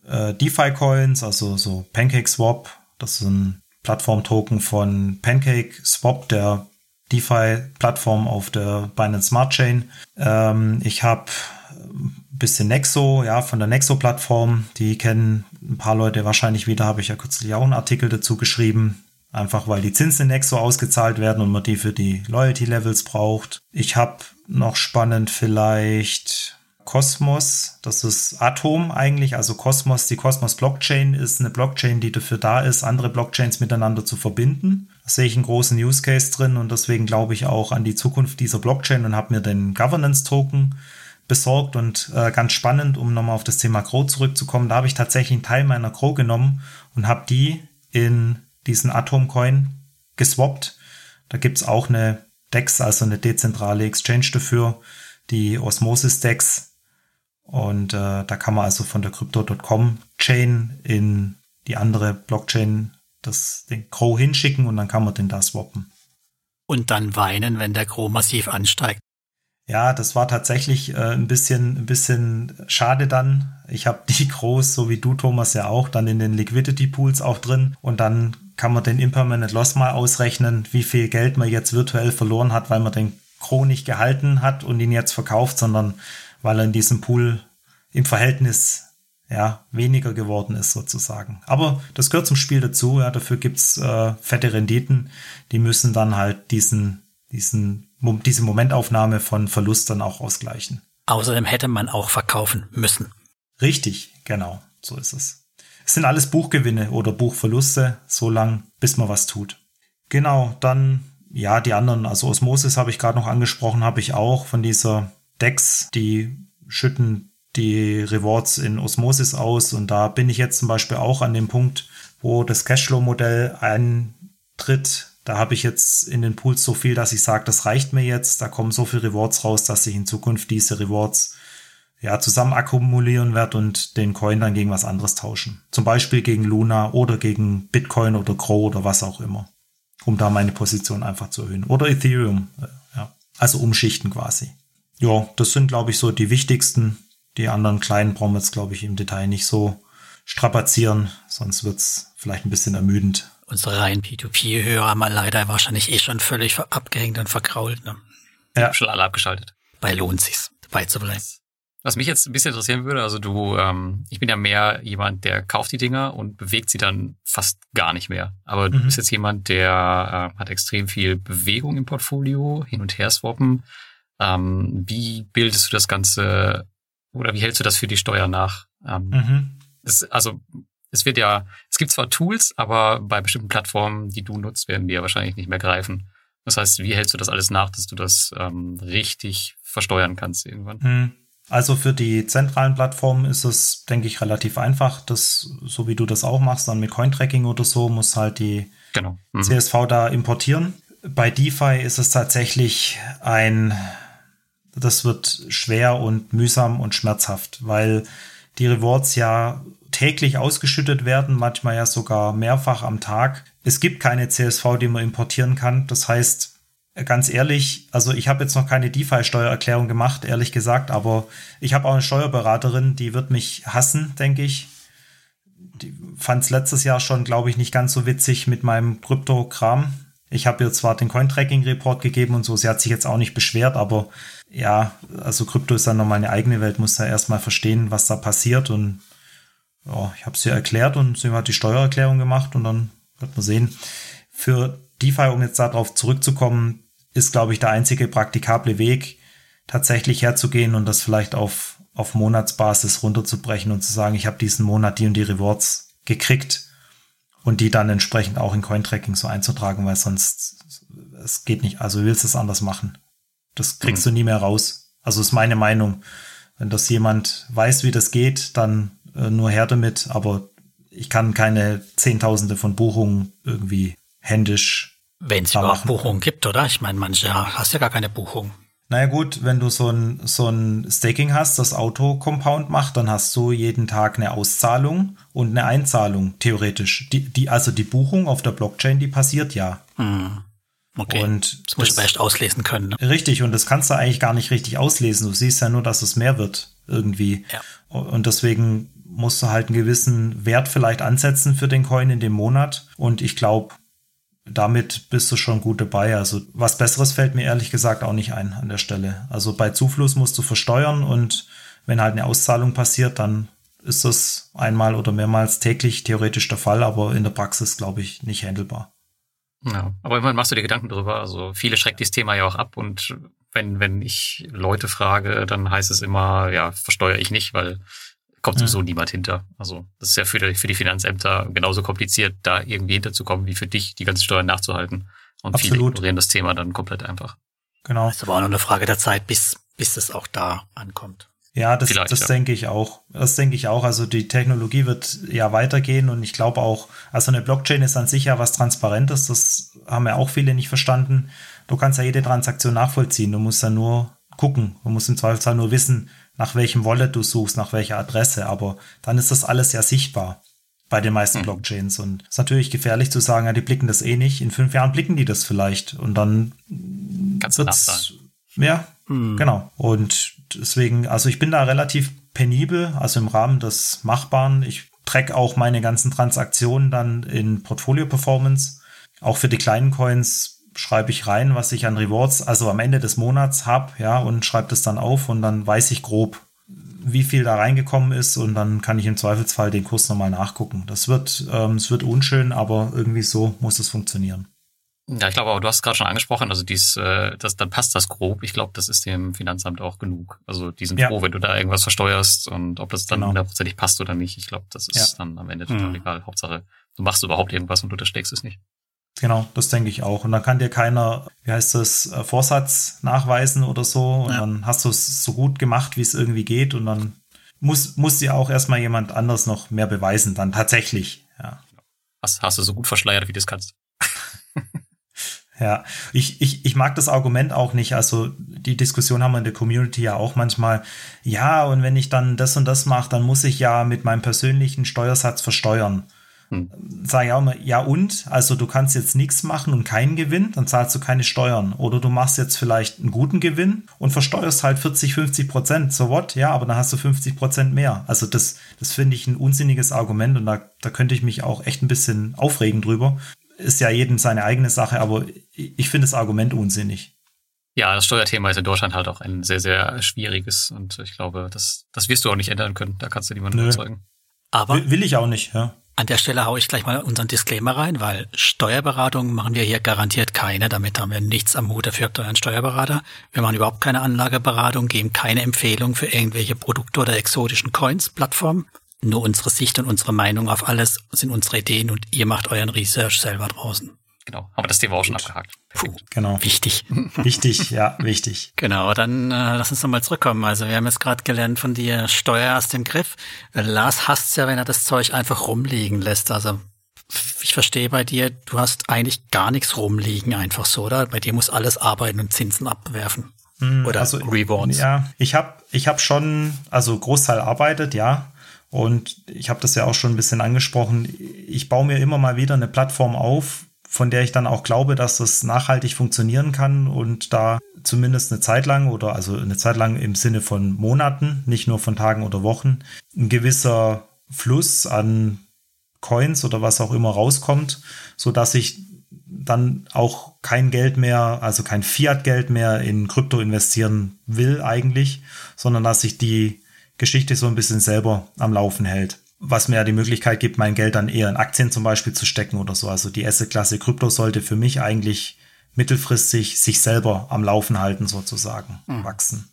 äh, DeFi-Coins, also so PancakeSwap. Das ist ein Plattform-Token von PancakeSwap, der DeFi-Plattform auf der Binance Smart Chain. Ähm, ich habe ein bisschen Nexo, ja, von der Nexo-Plattform. Die kennen ein paar Leute wahrscheinlich wieder, habe ich ja kürzlich auch einen Artikel dazu geschrieben. Einfach weil die Zinsen in Nexo ausgezahlt werden und man die für die Loyalty-Levels braucht. Ich habe noch spannend vielleicht Cosmos, das ist Atom eigentlich, also Cosmos, die Cosmos Blockchain ist eine Blockchain, die dafür da ist, andere Blockchains miteinander zu verbinden. Da sehe ich einen großen Use Case drin und deswegen glaube ich auch an die Zukunft dieser Blockchain und habe mir den Governance Token besorgt und äh, ganz spannend, um nochmal auf das Thema Crow zurückzukommen, da habe ich tatsächlich einen Teil meiner Crow genommen und habe die in diesen Atom Coin geswappt. Da gibt es auch eine DEX, also eine dezentrale Exchange dafür, die Osmosis DEX und äh, da kann man also von der Crypto.com Chain in die andere Blockchain das, den Crow hinschicken und dann kann man den da swappen. Und dann weinen, wenn der Crow massiv ansteigt. Ja, das war tatsächlich äh, ein bisschen, ein bisschen schade dann. Ich habe die Crows, so wie du, Thomas, ja auch, dann in den Liquidity Pools auch drin. Und dann kann man den Impermanent Loss mal ausrechnen, wie viel Geld man jetzt virtuell verloren hat, weil man den Crow nicht gehalten hat und ihn jetzt verkauft, sondern weil er in diesem Pool im Verhältnis ja, weniger geworden ist sozusagen. Aber das gehört zum Spiel dazu. Ja, dafür gibt's äh, fette Renditen. Die müssen dann halt diesen, diesen, diese Momentaufnahme von Verlust dann auch ausgleichen. Außerdem hätte man auch verkaufen müssen. Richtig, genau. So ist es. Es sind alles Buchgewinne oder Buchverluste, so lang, bis man was tut. Genau, dann, ja, die anderen, also Osmosis habe ich gerade noch angesprochen, habe ich auch von dieser Decks, die schütten die Rewards in Osmosis aus und da bin ich jetzt zum Beispiel auch an dem Punkt, wo das Cashflow-Modell eintritt. Da habe ich jetzt in den Pools so viel, dass ich sage, das reicht mir jetzt. Da kommen so viele Rewards raus, dass ich in Zukunft diese Rewards ja, zusammen akkumulieren werde und den Coin dann gegen was anderes tauschen. Zum Beispiel gegen Luna oder gegen Bitcoin oder Crow oder was auch immer. Um da meine Position einfach zu erhöhen. Oder Ethereum. Äh, ja. Also umschichten quasi. Ja, das sind, glaube ich, so die wichtigsten. Die anderen kleinen brauchen wir jetzt, glaube ich, im Detail nicht so strapazieren, sonst wird's vielleicht ein bisschen ermüdend. Unsere reinen P2P-Hörer haben leider wahrscheinlich eh schon völlig abgehängt und verkrault. Ne? Ja. Schon alle abgeschaltet. Bei lohnt sich's, dabei zu bleiben. Was mich jetzt ein bisschen interessieren würde, also du, ähm, ich bin ja mehr jemand, der kauft die Dinger und bewegt sie dann fast gar nicht mehr. Aber du mhm. bist jetzt jemand, der äh, hat extrem viel Bewegung im Portfolio, hin und her swappen. Ähm, wie bildest du das Ganze oder wie hältst du das für die Steuer nach? Ähm, mhm. es, also es wird ja, es gibt zwar Tools, aber bei bestimmten Plattformen, die du nutzt, werden die ja wahrscheinlich nicht mehr greifen. Das heißt, wie hältst du das alles nach, dass du das ähm, richtig versteuern kannst irgendwann? Mhm. Also für die zentralen Plattformen ist es, denke ich, relativ einfach. Das, so wie du das auch machst, dann mit Cointracking oder so, muss halt die genau. mhm. CSV da importieren. Bei DeFi ist es tatsächlich ein, das wird schwer und mühsam und schmerzhaft, weil die Rewards ja täglich ausgeschüttet werden, manchmal ja sogar mehrfach am Tag. Es gibt keine CSV, die man importieren kann. Das heißt, ganz ehrlich, also ich habe jetzt noch keine DeFi-Steuererklärung gemacht, ehrlich gesagt, aber ich habe auch eine Steuerberaterin, die wird mich hassen, denke ich. Die fand es letztes Jahr schon, glaube ich, nicht ganz so witzig mit meinem Krypto-Kram. Ich habe ihr zwar den Cointracking-Report gegeben und so, sie hat sich jetzt auch nicht beschwert, aber ja, also Krypto ist dann nochmal eine eigene Welt, muss da erstmal verstehen, was da passiert und ja, ich habe es ihr erklärt und sie hat die Steuererklärung gemacht und dann wird man sehen. Für DeFi, um jetzt darauf zurückzukommen, ist, glaube ich, der einzige praktikable Weg, tatsächlich herzugehen und das vielleicht auf, auf Monatsbasis runterzubrechen und zu sagen, ich habe diesen Monat die und die Rewards gekriegt und die dann entsprechend auch in Cointracking so einzutragen, weil sonst es geht nicht. Also du willst es anders machen. Das kriegst mhm. du nie mehr raus. Also ist meine Meinung. Wenn das jemand weiß, wie das geht, dann äh, nur her damit. Aber ich kann keine Zehntausende von Buchungen irgendwie händisch wenn es überhaupt Buchungen gibt, oder? Ich meine, manche hast ja gar keine Buchung. Naja gut, wenn du so ein, so ein Staking hast, das Auto-Compound macht, dann hast du jeden Tag eine Auszahlung und eine Einzahlung, theoretisch. Die, die, also die Buchung auf der Blockchain, die passiert ja. Hm. Okay. Und das muss ich echt auslesen können. Ne? Richtig, und das kannst du eigentlich gar nicht richtig auslesen. Du siehst ja nur, dass es mehr wird, irgendwie. Ja. Und deswegen musst du halt einen gewissen Wert vielleicht ansetzen für den Coin in dem Monat. Und ich glaube, damit bist du schon gut dabei. Also was Besseres fällt mir ehrlich gesagt auch nicht ein an der Stelle. Also bei Zufluss musst du versteuern und wenn halt eine Auszahlung passiert, dann ist das einmal oder mehrmals täglich theoretisch der Fall, aber in der Praxis glaube ich nicht handelbar. Ja, aber immerhin machst du dir Gedanken drüber. Also viele schreckt dieses Thema ja auch ab und wenn, wenn ich Leute frage, dann heißt es immer, ja, versteuere ich nicht, weil kommt sowieso ja. niemand hinter. Also das ist ja für die, für die Finanzämter genauso kompliziert, da irgendwie hinterzukommen, wie für dich, die ganzen Steuern nachzuhalten. Und Absolut. viele ignorieren das Thema dann komplett einfach. Genau. Das ist aber auch nur eine Frage der Zeit, bis, bis es auch da ankommt. Ja, das, das ja. denke ich auch. Das denke ich auch. Also die Technologie wird ja weitergehen und ich glaube auch, also eine Blockchain ist an sich ja was Transparentes. Das haben ja auch viele nicht verstanden. Du kannst ja jede Transaktion nachvollziehen. Du musst ja nur gucken. Du musst im Zweifelsfall nur wissen, nach welchem Wallet du suchst, nach welcher Adresse, aber dann ist das alles ja sichtbar bei den meisten mhm. Blockchains. Und es ist natürlich gefährlich zu sagen, ja, die blicken das eh nicht. In fünf Jahren blicken die das vielleicht und dann Kannst wird's, ja, mhm. genau. Und deswegen, also ich bin da relativ penibel, also im Rahmen des Machbaren. Ich track auch meine ganzen Transaktionen dann in Portfolio Performance. Auch für die kleinen Coins schreibe ich rein, was ich an Rewards, also am Ende des Monats habe, ja, und schreibe das dann auf und dann weiß ich grob, wie viel da reingekommen ist und dann kann ich im Zweifelsfall den Kurs nochmal nachgucken. Das wird, ähm, es wird unschön, aber irgendwie so muss es funktionieren. Ja, ich glaube, aber du hast es gerade schon angesprochen, also dies, äh, das, dann passt das grob. Ich glaube, das ist dem Finanzamt auch genug. Also die sind ja. froh, wenn du da irgendwas versteuerst und ob das dann genau. hundertprozentig passt oder nicht. Ich glaube, das ist ja. dann am Ende total mhm. egal. Hauptsache, du machst überhaupt irgendwas und du untersteckst es nicht. Genau, das denke ich auch. Und dann kann dir keiner, wie heißt das, äh, Vorsatz nachweisen oder so. Und ja. dann hast du es so gut gemacht, wie es irgendwie geht. Und dann muss, muss dir auch erstmal jemand anders noch mehr beweisen, dann tatsächlich. Ja. Hast, hast du so gut verschleiert, wie du es kannst. <laughs> Ja, ich, ich, ich mag das Argument auch nicht. Also die Diskussion haben wir in der Community ja auch manchmal. Ja, und wenn ich dann das und das mache, dann muss ich ja mit meinem persönlichen Steuersatz versteuern. Hm. Sage ich auch immer, ja und? Also du kannst jetzt nichts machen und keinen Gewinn, dann zahlst du keine Steuern. Oder du machst jetzt vielleicht einen guten Gewinn und versteuerst halt 40, 50 Prozent. So what? Ja, aber dann hast du 50 Prozent mehr. Also das, das finde ich ein unsinniges Argument und da, da könnte ich mich auch echt ein bisschen aufregen drüber. Ist ja jedem seine eigene Sache, aber ich finde das Argument unsinnig. Ja, das Steuerthema ist in Deutschland halt auch ein sehr, sehr schwieriges und ich glaube, das, das wirst du auch nicht ändern können. Da kannst du niemanden Nö. überzeugen. Aber will, will ich auch nicht, ja. An der Stelle haue ich gleich mal unseren Disclaimer rein, weil Steuerberatung machen wir hier garantiert keine. Damit haben wir nichts am Hut dafür einen Steuerberater. Wir machen überhaupt keine Anlageberatung, geben keine Empfehlung für irgendwelche Produkte oder exotischen Coins, Plattformen. Nur unsere Sicht und unsere Meinung auf alles sind unsere Ideen und ihr macht euren Research selber draußen. Genau, aber das Thema auch schon abgehakt. Puh, genau. Wichtig. <laughs> Wichtig, ja, wichtig. Genau, dann äh, lass uns nochmal zurückkommen. Also wir haben jetzt gerade gelernt von dir, Steuer aus dem Griff. Äh, Lars hasst ja, wenn er das Zeug einfach rumliegen lässt. Also ich verstehe bei dir, du hast eigentlich gar nichts rumliegen, einfach so, oder? Bei dir muss alles arbeiten und Zinsen abwerfen. Hm, oder also, Rewards. Ja, ich habe ich hab schon, also Großteil arbeitet, ja. Und ich habe das ja auch schon ein bisschen angesprochen. Ich baue mir immer mal wieder eine Plattform auf, von der ich dann auch glaube, dass das nachhaltig funktionieren kann und da zumindest eine Zeit lang oder also eine Zeit lang im Sinne von Monaten, nicht nur von Tagen oder Wochen, ein gewisser Fluss an Coins oder was auch immer rauskommt, so dass ich dann auch kein Geld mehr, also kein Fiat-Geld mehr in Krypto investieren will eigentlich, sondern dass sich die Geschichte so ein bisschen selber am Laufen hält was mir ja die Möglichkeit gibt, mein Geld dann eher in Aktien zum Beispiel zu stecken oder so. Also die Asset-Klasse Krypto sollte für mich eigentlich mittelfristig sich selber am Laufen halten sozusagen, mhm. wachsen.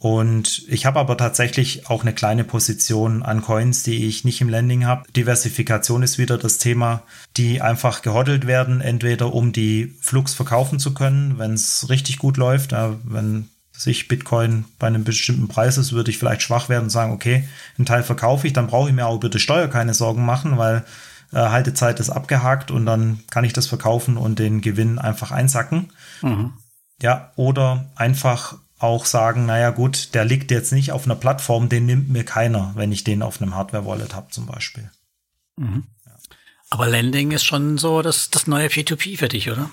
Und ich habe aber tatsächlich auch eine kleine Position an Coins, die ich nicht im Landing habe. Diversifikation ist wieder das Thema, die einfach gehoddelt werden, entweder um die Flux verkaufen zu können, wenn es richtig gut läuft, wenn sich Bitcoin bei einem bestimmten Preis ist, würde ich vielleicht schwach werden und sagen, okay, einen Teil verkaufe ich, dann brauche ich mir auch über die Steuer keine Sorgen machen, weil äh, Haltezeit ist abgehakt und dann kann ich das verkaufen und den Gewinn einfach einsacken. Mhm. Ja, oder einfach auch sagen, naja gut, der liegt jetzt nicht auf einer Plattform, den nimmt mir keiner, wenn ich den auf einem Hardware-Wallet habe zum Beispiel. Mhm. Ja. Aber Lending ist schon so das, das neue P2P für dich, oder?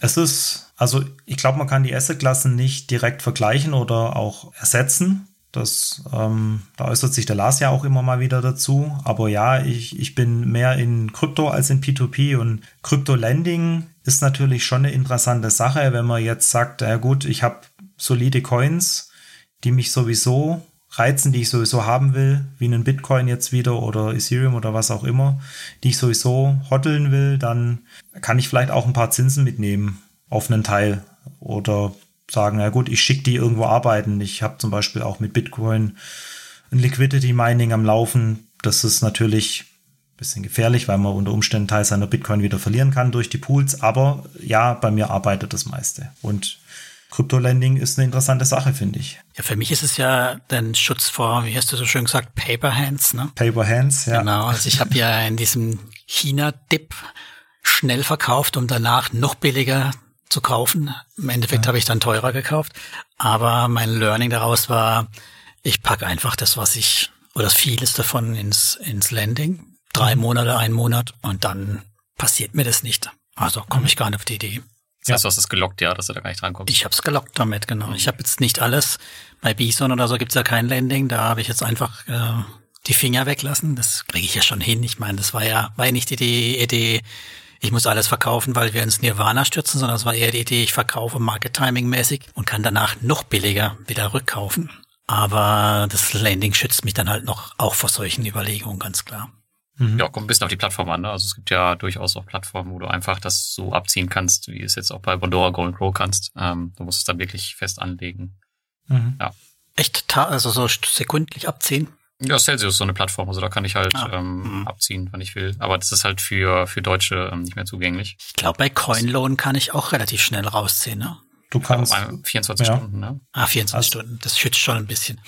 Es ist also ich glaube, man kann die Assetklassen nicht direkt vergleichen oder auch ersetzen. Das, ähm, da äußert sich der Lars ja auch immer mal wieder dazu. Aber ja, ich, ich bin mehr in Krypto als in P2P und Krypto-Lending ist natürlich schon eine interessante Sache, wenn man jetzt sagt, ja gut, ich habe solide Coins, die mich sowieso reizen, die ich sowieso haben will, wie einen Bitcoin jetzt wieder oder Ethereum oder was auch immer, die ich sowieso hoddeln will, dann kann ich vielleicht auch ein paar Zinsen mitnehmen auf einen Teil oder sagen, ja gut, ich schicke die irgendwo arbeiten. Ich habe zum Beispiel auch mit Bitcoin ein Liquidity Mining am Laufen. Das ist natürlich ein bisschen gefährlich, weil man unter Umständen Teil seiner Bitcoin wieder verlieren kann durch die Pools. Aber ja, bei mir arbeitet das meiste. Und Krypto-Lending ist eine interessante Sache, finde ich. Ja, für mich ist es ja den Schutz vor, wie hast du so schön gesagt, Paper Hands, ne? Paper Hands, ja. Genau, also ich habe ja <laughs> in diesem China-Dip schnell verkauft, um danach noch billiger zu kaufen. Im Endeffekt ja. habe ich dann teurer gekauft. Aber mein Learning daraus war, ich packe einfach das, was ich, oder vieles davon ins, ins Landing. Drei mhm. Monate, ein Monat und dann passiert mir das nicht. Also komme ich gar nicht auf die Idee. Das heißt, du hast es gelockt, ja, dass du da gar nicht drankommst. Ich habe es gelockt damit, genau. Ich habe jetzt nicht alles. Bei Bison oder so gibt's ja kein Landing. Da habe ich jetzt einfach äh, die Finger weglassen. Das kriege ich ja schon hin. Ich meine, das war ja, war ja nicht die Idee, ich muss alles verkaufen, weil wir ins Nirvana stürzen, sondern es war eher die Idee, ich verkaufe Market Timing mäßig und kann danach noch billiger wieder rückkaufen. Aber das Landing schützt mich dann halt noch auch vor solchen Überlegungen, ganz klar. Mhm. Ja, kommt ein bisschen auf die Plattform an. Ne? Also es gibt ja durchaus auch Plattformen, wo du einfach das so abziehen kannst, wie es jetzt auch bei Bondora Golden Grow kannst. Ähm, du musst es dann wirklich fest anlegen. Mhm. Ja. Echt, also so sekundlich abziehen? Ja, Celsius ist so eine Plattform, also da kann ich halt ah. ähm, mhm. abziehen, wann ich will. Aber das ist halt für, für Deutsche ähm, nicht mehr zugänglich. Ich glaube, bei CoinLoan kann ich auch relativ schnell rausziehen, ne? Du kannst. 24 ja. Stunden, ne? Ah, 24 also, Stunden. Das schützt schon ein bisschen.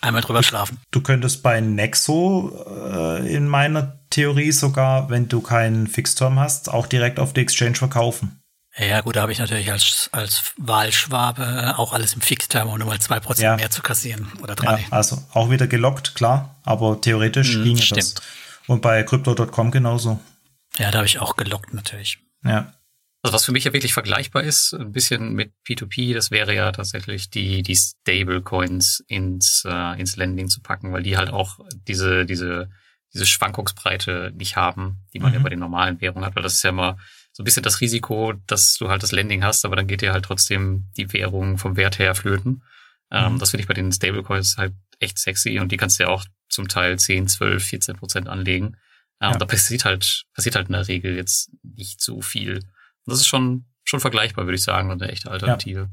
Einmal drüber schlafen. Du könntest bei Nexo äh, in meiner Theorie sogar, wenn du keinen Fixterm hast, auch direkt auf die Exchange verkaufen. Ja, gut, da habe ich natürlich als, als Wahlschwabe auch alles im Fixterm, um nochmal zwei Prozent ja. mehr zu kassieren oder drei. Ja, also auch wieder gelockt, klar, aber theoretisch mhm, ginge stimmt. das. Und bei Crypto.com genauso. Ja, da habe ich auch gelockt natürlich. Ja. Also was für mich ja wirklich vergleichbar ist, ein bisschen mit P2P, das wäre ja tatsächlich die, die Stablecoins ins, äh, ins Lending zu packen, weil die halt auch diese, diese, diese Schwankungsbreite nicht haben, die man mhm. ja bei den normalen Währungen hat, weil das ist ja immer so ein bisschen das Risiko, dass du halt das Lending hast, aber dann geht dir halt trotzdem die Währung vom Wert her flöten. Ähm, mhm. das finde ich bei den Stablecoins halt echt sexy und die kannst du ja auch zum Teil 10, 12, 14 Prozent anlegen. Ähm, ja. Da passiert halt, passiert halt in der Regel jetzt nicht so viel. Das ist schon, schon vergleichbar, würde ich sagen, und eine echte Alternative.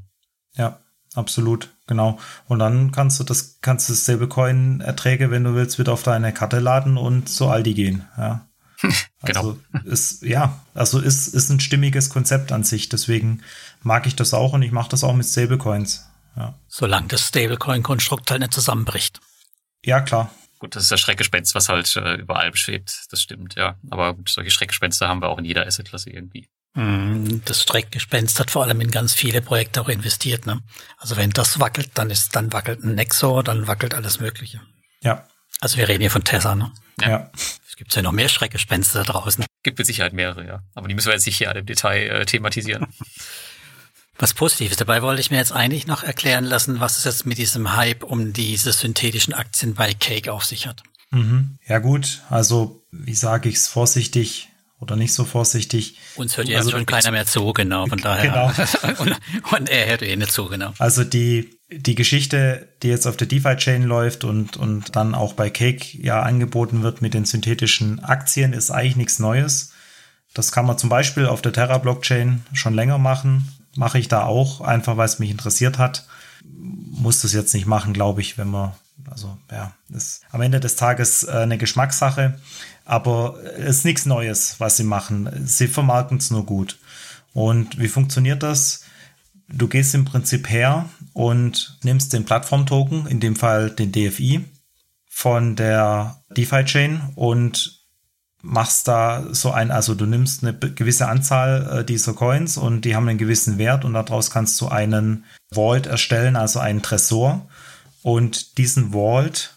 Ja. ja. absolut, genau. Und dann kannst du das, kannst du Stablecoin-Erträge, wenn du willst, wieder auf deine Karte laden und zu Aldi gehen, ja. <laughs> genau. Also ist, ja, also ist, ist ein stimmiges Konzept an sich. Deswegen mag ich das auch und ich mache das auch mit Stablecoins. Ja. Solange das Stablecoin-Konstrukt halt nicht zusammenbricht. Ja, klar. Gut, das ist das Schreckgespenst, was halt äh, überall beschwebt. Das stimmt, ja. Aber gut, solche Schreckgespenster haben wir auch in jeder Assetklasse irgendwie. Mhm, das Streckgespenst hat vor allem in ganz viele Projekte auch investiert. Ne? Also wenn das wackelt, dann ist, dann wackelt ein Nexo, dann wackelt alles Mögliche. Ja. Also wir reden hier von Tesla, ne? Ja. ja. Es gibt ja noch mehr Schreckgespenster da draußen. Gibt mit Sicherheit mehrere, ja. Aber die müssen wir jetzt nicht hier alle im Detail äh, thematisieren. <laughs> Was Positives. Dabei wollte ich mir jetzt eigentlich noch erklären lassen, was es jetzt mit diesem Hype um diese synthetischen Aktien bei Cake auf sich hat. Mhm. Ja gut, also wie sage ich es vorsichtig, oder nicht so vorsichtig. Uns hört ja also, schon keiner mehr zu, genau, von daher. Genau. <laughs> und, und, er hört eh nicht zu, genau. Also die, die Geschichte, die jetzt auf der DeFi-Chain läuft und, und dann auch bei Cake ja angeboten wird mit den synthetischen Aktien, ist eigentlich nichts Neues. Das kann man zum Beispiel auf der Terra-Blockchain schon länger machen. Mache ich da auch, einfach weil es mich interessiert hat. Muss das jetzt nicht machen, glaube ich, wenn man, also ja, ist am Ende des Tages äh, eine Geschmackssache. Aber es ist nichts Neues, was sie machen. Sie vermarkten es nur gut. Und wie funktioniert das? Du gehst im Prinzip her und nimmst den Plattform-Token, in dem Fall den DFI, von der DeFi-Chain und machst da so ein, also du nimmst eine gewisse Anzahl äh, dieser Coins und die haben einen gewissen Wert und daraus kannst du einen Vault erstellen, also einen Tresor. Und diesen Vault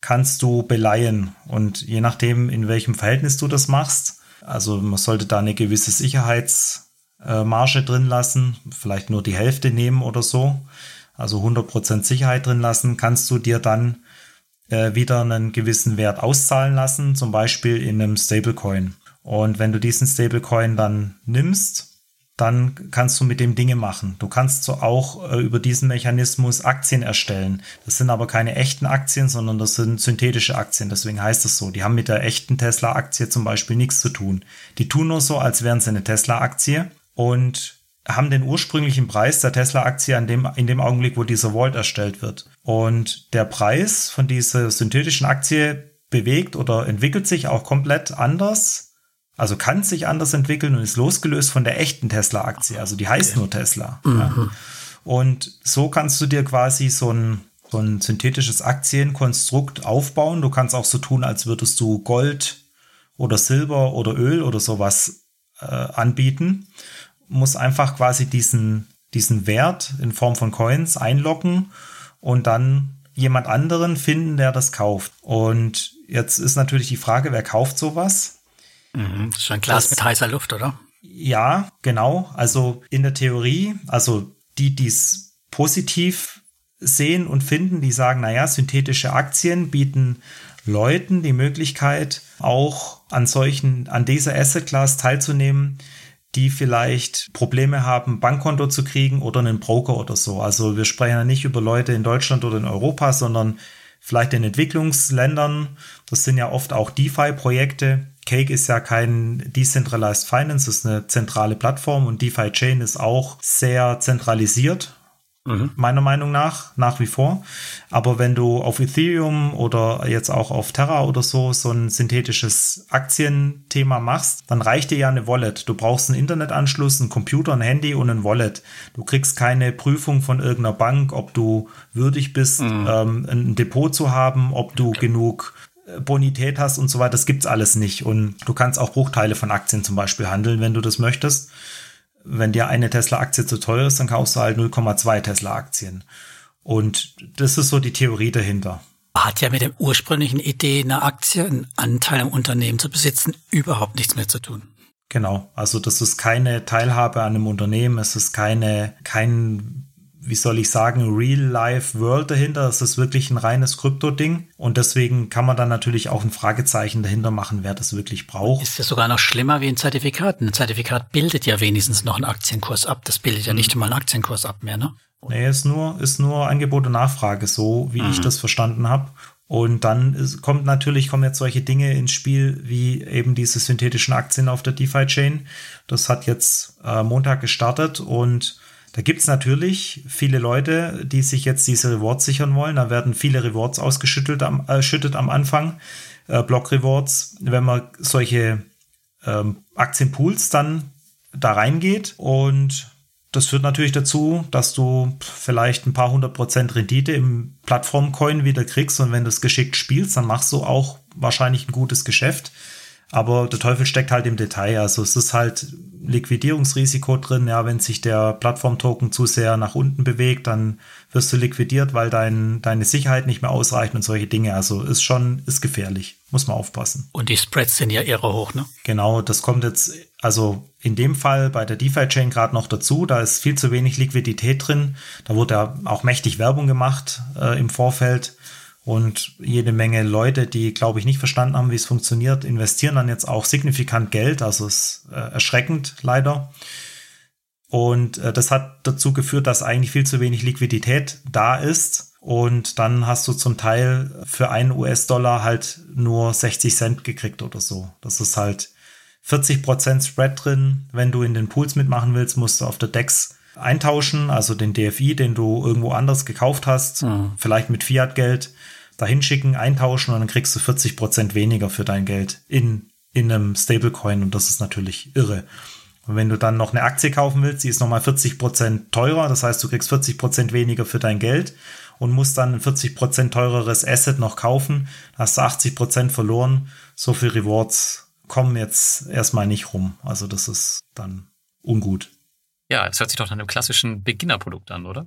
kannst du beleihen. Und je nachdem, in welchem Verhältnis du das machst, also man sollte da eine gewisse Sicherheitsmarge drin lassen, vielleicht nur die Hälfte nehmen oder so, also 100% Sicherheit drin lassen, kannst du dir dann äh, wieder einen gewissen Wert auszahlen lassen, zum Beispiel in einem Stablecoin. Und wenn du diesen Stablecoin dann nimmst, dann kannst du mit dem Dinge machen. Du kannst so auch äh, über diesen Mechanismus Aktien erstellen. Das sind aber keine echten Aktien, sondern das sind synthetische Aktien. Deswegen heißt es so. Die haben mit der echten Tesla-Aktie zum Beispiel nichts zu tun. Die tun nur so, als wären sie eine Tesla-Aktie und haben den ursprünglichen Preis der Tesla-Aktie an dem, in dem Augenblick, wo dieser Vault erstellt wird. Und der Preis von dieser synthetischen Aktie bewegt oder entwickelt sich auch komplett anders also kann sich anders entwickeln und ist losgelöst von der echten Tesla-Aktie. Also die heißt nur Tesla. Mhm. Ja. Und so kannst du dir quasi so ein, so ein synthetisches Aktienkonstrukt aufbauen. Du kannst auch so tun, als würdest du Gold oder Silber oder Öl oder sowas äh, anbieten. Muss einfach quasi diesen, diesen Wert in Form von Coins einloggen und dann jemand anderen finden, der das kauft. Und jetzt ist natürlich die Frage, wer kauft sowas? Mhm, das ist ein Glas das, mit heißer Luft, oder? Ja, genau. Also in der Theorie, also die, die es positiv sehen und finden, die sagen, naja, synthetische Aktien bieten Leuten die Möglichkeit, auch an solchen, an dieser Asset Class teilzunehmen, die vielleicht Probleme haben, Bankkonto zu kriegen oder einen Broker oder so. Also wir sprechen ja nicht über Leute in Deutschland oder in Europa, sondern vielleicht in Entwicklungsländern. Das sind ja oft auch DeFi-Projekte, Cake ist ja kein Decentralized Finance, ist eine zentrale Plattform und DeFi Chain ist auch sehr zentralisiert. Mhm. Meiner Meinung nach, nach wie vor. Aber wenn du auf Ethereum oder jetzt auch auf Terra oder so so ein synthetisches Aktienthema machst, dann reicht dir ja eine Wallet. Du brauchst einen Internetanschluss, einen Computer, ein Handy und ein Wallet. Du kriegst keine Prüfung von irgendeiner Bank, ob du würdig bist, mhm. ähm, ein Depot zu haben, ob du genug Bonität hast und so weiter, das gibt's alles nicht. Und du kannst auch Bruchteile von Aktien zum Beispiel handeln, wenn du das möchtest. wenn dir eine Tesla-Aktie zu teuer ist, dann kaufst du halt 0,2 Tesla-Aktien. Und das ist so die Theorie dahinter. Hat ja mit dem ursprünglichen Idee, eine Aktie, einen Anteil am Unternehmen zu besitzen, überhaupt nichts mehr zu tun. Genau. Also das ist keine Teilhabe an einem Unternehmen. Es ist keine, kein wie soll ich sagen, Real-Life-World dahinter. Es ist wirklich ein reines Krypto-Ding. Und deswegen kann man dann natürlich auch ein Fragezeichen dahinter machen, wer das wirklich braucht. Ist ja sogar noch schlimmer wie ein Zertifikat. Ein Zertifikat bildet ja wenigstens noch einen Aktienkurs ab. Das bildet ja mhm. nicht mal einen Aktienkurs ab mehr, ne? Nee, ist nur, ist nur Angebot und Nachfrage, so wie mhm. ich das verstanden habe. Und dann ist, kommt natürlich, kommen jetzt solche Dinge ins Spiel, wie eben diese synthetischen Aktien auf der DeFi-Chain. Das hat jetzt äh, Montag gestartet und da gibt's natürlich viele Leute, die sich jetzt diese Rewards sichern wollen. Da werden viele Rewards ausgeschüttet am, äh, schüttet am Anfang, äh, Block-Rewards, wenn man solche ähm, Aktienpools dann da reingeht. Und das führt natürlich dazu, dass du vielleicht ein paar hundert Prozent Rendite im Plattform-Coin wieder kriegst. Und wenn du es geschickt spielst, dann machst du auch wahrscheinlich ein gutes Geschäft. Aber der Teufel steckt halt im Detail. Also es ist halt Liquidierungsrisiko drin. Ja, wenn sich der Plattform-Token zu sehr nach unten bewegt, dann wirst du liquidiert, weil dein, deine Sicherheit nicht mehr ausreicht und solche Dinge. Also ist schon, ist gefährlich. Muss man aufpassen. Und die Spreads sind ja irre hoch, ne? Genau, das kommt jetzt, also in dem Fall bei der DeFi-Chain gerade noch dazu. Da ist viel zu wenig Liquidität drin. Da wurde ja auch mächtig Werbung gemacht äh, im Vorfeld. Und jede Menge Leute, die, glaube ich, nicht verstanden haben, wie es funktioniert, investieren dann jetzt auch signifikant Geld. Also es ist äh, erschreckend leider. Und äh, das hat dazu geführt, dass eigentlich viel zu wenig Liquidität da ist. Und dann hast du zum Teil für einen US-Dollar halt nur 60 Cent gekriegt oder so. Das ist halt 40 Prozent Spread drin. Wenn du in den Pools mitmachen willst, musst du auf der DEX eintauschen, also den DFI, den du irgendwo anders gekauft hast, mhm. vielleicht mit Fiat-Geld dahin schicken, eintauschen und dann kriegst du 40 Prozent weniger für dein Geld in, in einem Stablecoin und das ist natürlich irre. Und wenn du dann noch eine Aktie kaufen willst, die ist nochmal 40 Prozent teurer, das heißt, du kriegst 40 Prozent weniger für dein Geld und musst dann ein 40 Prozent teureres Asset noch kaufen, hast du 80 Prozent verloren. So viel Rewards kommen jetzt erstmal nicht rum. Also das ist dann ungut. Ja, es hört sich doch nach einem klassischen Beginnerprodukt an, oder?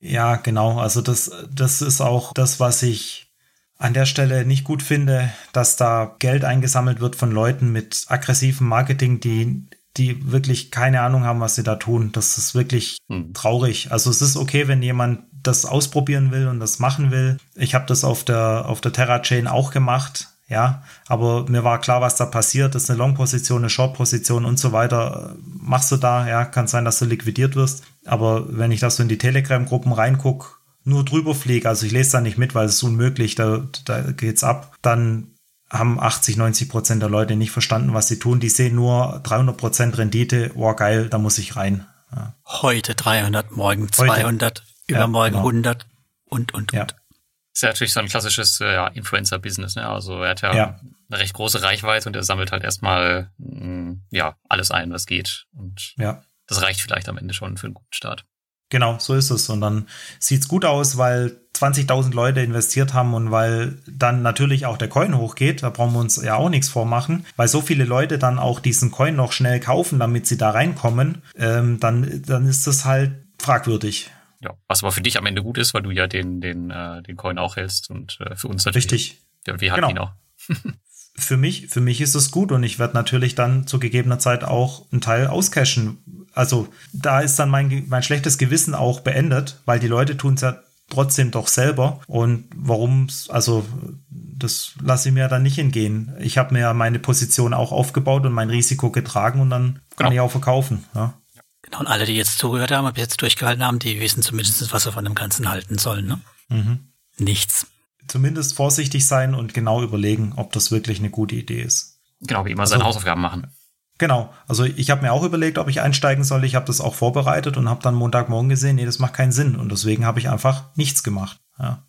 Ja, genau. Also das, das ist auch das, was ich an der Stelle nicht gut finde, dass da Geld eingesammelt wird von Leuten mit aggressivem Marketing, die, die wirklich keine Ahnung haben, was sie da tun. Das ist wirklich hm. traurig. Also es ist okay, wenn jemand das ausprobieren will und das machen will. Ich habe das auf der, auf der Terra Chain auch gemacht ja, aber mir war klar, was da passiert. Das ist eine Long-Position, eine Short-Position und so weiter. Machst du da, ja, kann sein, dass du liquidiert wirst. Aber wenn ich das so in die Telegram-Gruppen reinguck, nur drüber fliege, also ich lese da nicht mit, weil es ist unmöglich, da, da geht's ab, dann haben 80, 90 Prozent der Leute nicht verstanden, was sie tun. Die sehen nur 300 Prozent Rendite. Oh, geil, da muss ich rein. Ja. Heute 300, morgen 200, Heute, übermorgen ja, genau. 100 und, und, und. Ist ja natürlich so ein klassisches äh, ja, Influencer-Business. Ne? Also er hat ja, ja, eine recht große Reichweite und er sammelt halt erstmal mm, ja alles ein, was geht. Und ja. das reicht vielleicht am Ende schon für einen guten Start. Genau, so ist es. Und dann sieht's gut aus, weil 20.000 Leute investiert haben und weil dann natürlich auch der Coin hochgeht. Da brauchen wir uns ja auch nichts vormachen, weil so viele Leute dann auch diesen Coin noch schnell kaufen, damit sie da reinkommen. Ähm, dann, dann ist das halt fragwürdig. Ja, was aber für dich am Ende gut ist, weil du ja den, den, äh, den Coin auch hältst und äh, für uns natürlich. Richtig. Ja, wie hat genau. ihn auch. <laughs> für mich, für mich ist es gut und ich werde natürlich dann zu gegebener Zeit auch einen Teil auscashen. Also da ist dann mein, mein schlechtes Gewissen auch beendet, weil die Leute tun es ja trotzdem doch selber. Und warum, also das lasse ich mir dann nicht entgehen. Ich habe mir meine Position auch aufgebaut und mein Risiko getragen und dann kann genau. ich auch verkaufen. Ja. Und alle, die jetzt zugehört haben, bis jetzt durchgehalten haben, die wissen zumindest, was sie von dem Ganzen halten sollen. Ne? Mhm. Nichts. Zumindest vorsichtig sein und genau überlegen, ob das wirklich eine gute Idee ist. Genau, wie immer also, seine Hausaufgaben machen. Genau, also ich habe mir auch überlegt, ob ich einsteigen soll. Ich habe das auch vorbereitet und habe dann Montagmorgen gesehen, nee, das macht keinen Sinn. Und deswegen habe ich einfach nichts gemacht. Ja,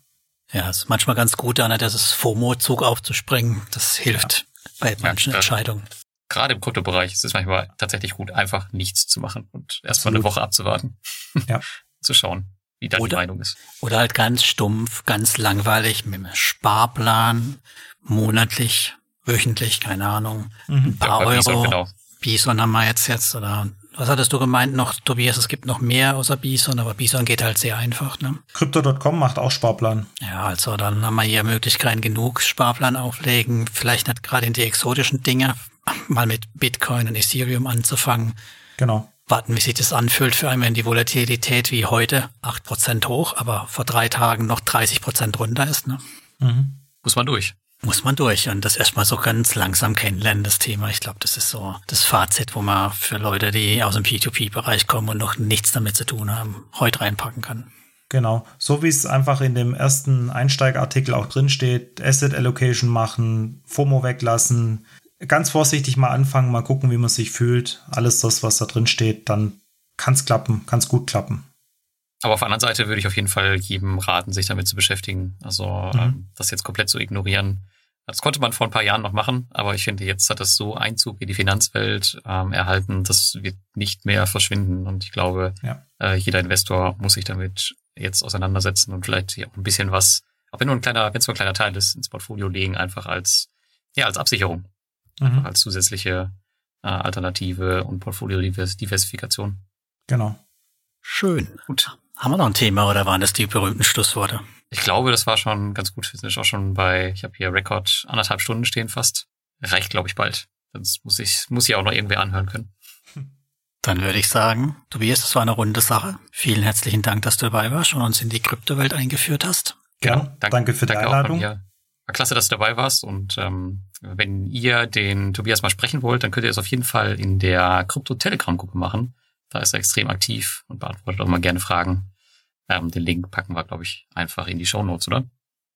ja es ist manchmal ganz gut, da das FOMO-Zug aufzuspringen. Das hilft ja. bei manchen ja, Entscheidungen gerade im Kryptobereich ist es manchmal tatsächlich gut, einfach nichts zu machen und erstmal eine Woche abzuwarten. <laughs> Ja. <laughs> zu schauen, wie da oder, die Meinung ist. Oder halt ganz stumpf, ganz langweilig mit einem Sparplan, monatlich, wöchentlich, keine Ahnung, mhm. ein paar ja, Euro. Bison, genau. Bison haben wir jetzt jetzt oder Was hattest du gemeint noch, Tobias? Es gibt noch mehr außer Bison, aber Bison geht halt sehr einfach, ne? Crypto.com macht auch Sparplan. Ja, also dann haben wir hier Möglichkeiten genug, Sparplan auflegen, vielleicht nicht gerade in die exotischen Dinge, mal mit Bitcoin und Ethereum anzufangen. Genau. Warten, wie sich das anfühlt für einen, wenn die Volatilität wie heute 8% hoch, aber vor drei Tagen noch 30% runter ist, ne? Mhm. Muss man durch muss man durch und das erstmal so ganz langsam kennenlernen, das Thema. Ich glaube, das ist so das Fazit, wo man für Leute, die aus dem P2P-Bereich kommen und noch nichts damit zu tun haben, heute reinpacken kann. Genau, so wie es einfach in dem ersten Einsteigartikel auch drin steht, Asset Allocation machen, FOMO weglassen, ganz vorsichtig mal anfangen, mal gucken, wie man sich fühlt. Alles das, was da drin steht, dann kann es klappen, kann es gut klappen. Aber auf der anderen Seite würde ich auf jeden Fall jedem raten, sich damit zu beschäftigen. Also mhm. ähm, das jetzt komplett zu ignorieren. Das konnte man vor ein paar Jahren noch machen, aber ich finde, jetzt hat das so Einzug in die Finanzwelt ähm, erhalten, das wird nicht mehr verschwinden. Und ich glaube, ja. äh, jeder Investor muss sich damit jetzt auseinandersetzen und vielleicht hier auch ein bisschen was, auch wenn nur ein kleiner, wenn es nur ein kleiner Teil ist, ins Portfolio legen, einfach als, ja, als Absicherung. Mhm. als zusätzliche äh, Alternative und Portfolio-Diversifikation. Genau. Schön. Gut. Haben wir noch ein Thema oder waren das die berühmten Schlussworte? Ich glaube, das war schon ganz gut. Wir sind auch schon bei, ich habe hier Rekord anderthalb Stunden stehen fast. Reicht, glaube ich, bald. Sonst muss ich, muss ich auch noch irgendwer anhören können. Dann würde ich sagen, Tobias, das war eine runde Sache. Vielen herzlichen Dank, dass du dabei warst und uns in die Kryptowelt eingeführt hast. Genau. Ja, danke, danke für die danke Einladung. War klasse, dass du dabei warst. Und ähm, wenn ihr den Tobias mal sprechen wollt, dann könnt ihr es auf jeden Fall in der Krypto-Telegram-Gruppe machen. Da ist er extrem aktiv und beantwortet auch mal gerne Fragen. Ähm, den Link packen wir, glaube ich, einfach in die Show Notes, oder?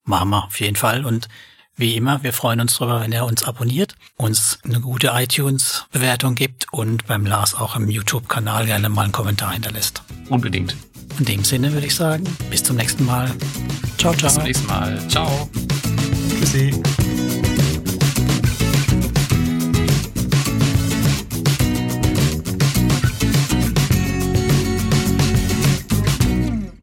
Machen wir, auf jeden Fall. Und wie immer, wir freuen uns darüber, wenn er uns abonniert, uns eine gute iTunes-Bewertung gibt und beim Lars auch im YouTube-Kanal gerne mal einen Kommentar hinterlässt. Unbedingt. In dem Sinne würde ich sagen, bis zum nächsten Mal. Ciao, ciao. Bis zum nächsten Mal. Ciao. see.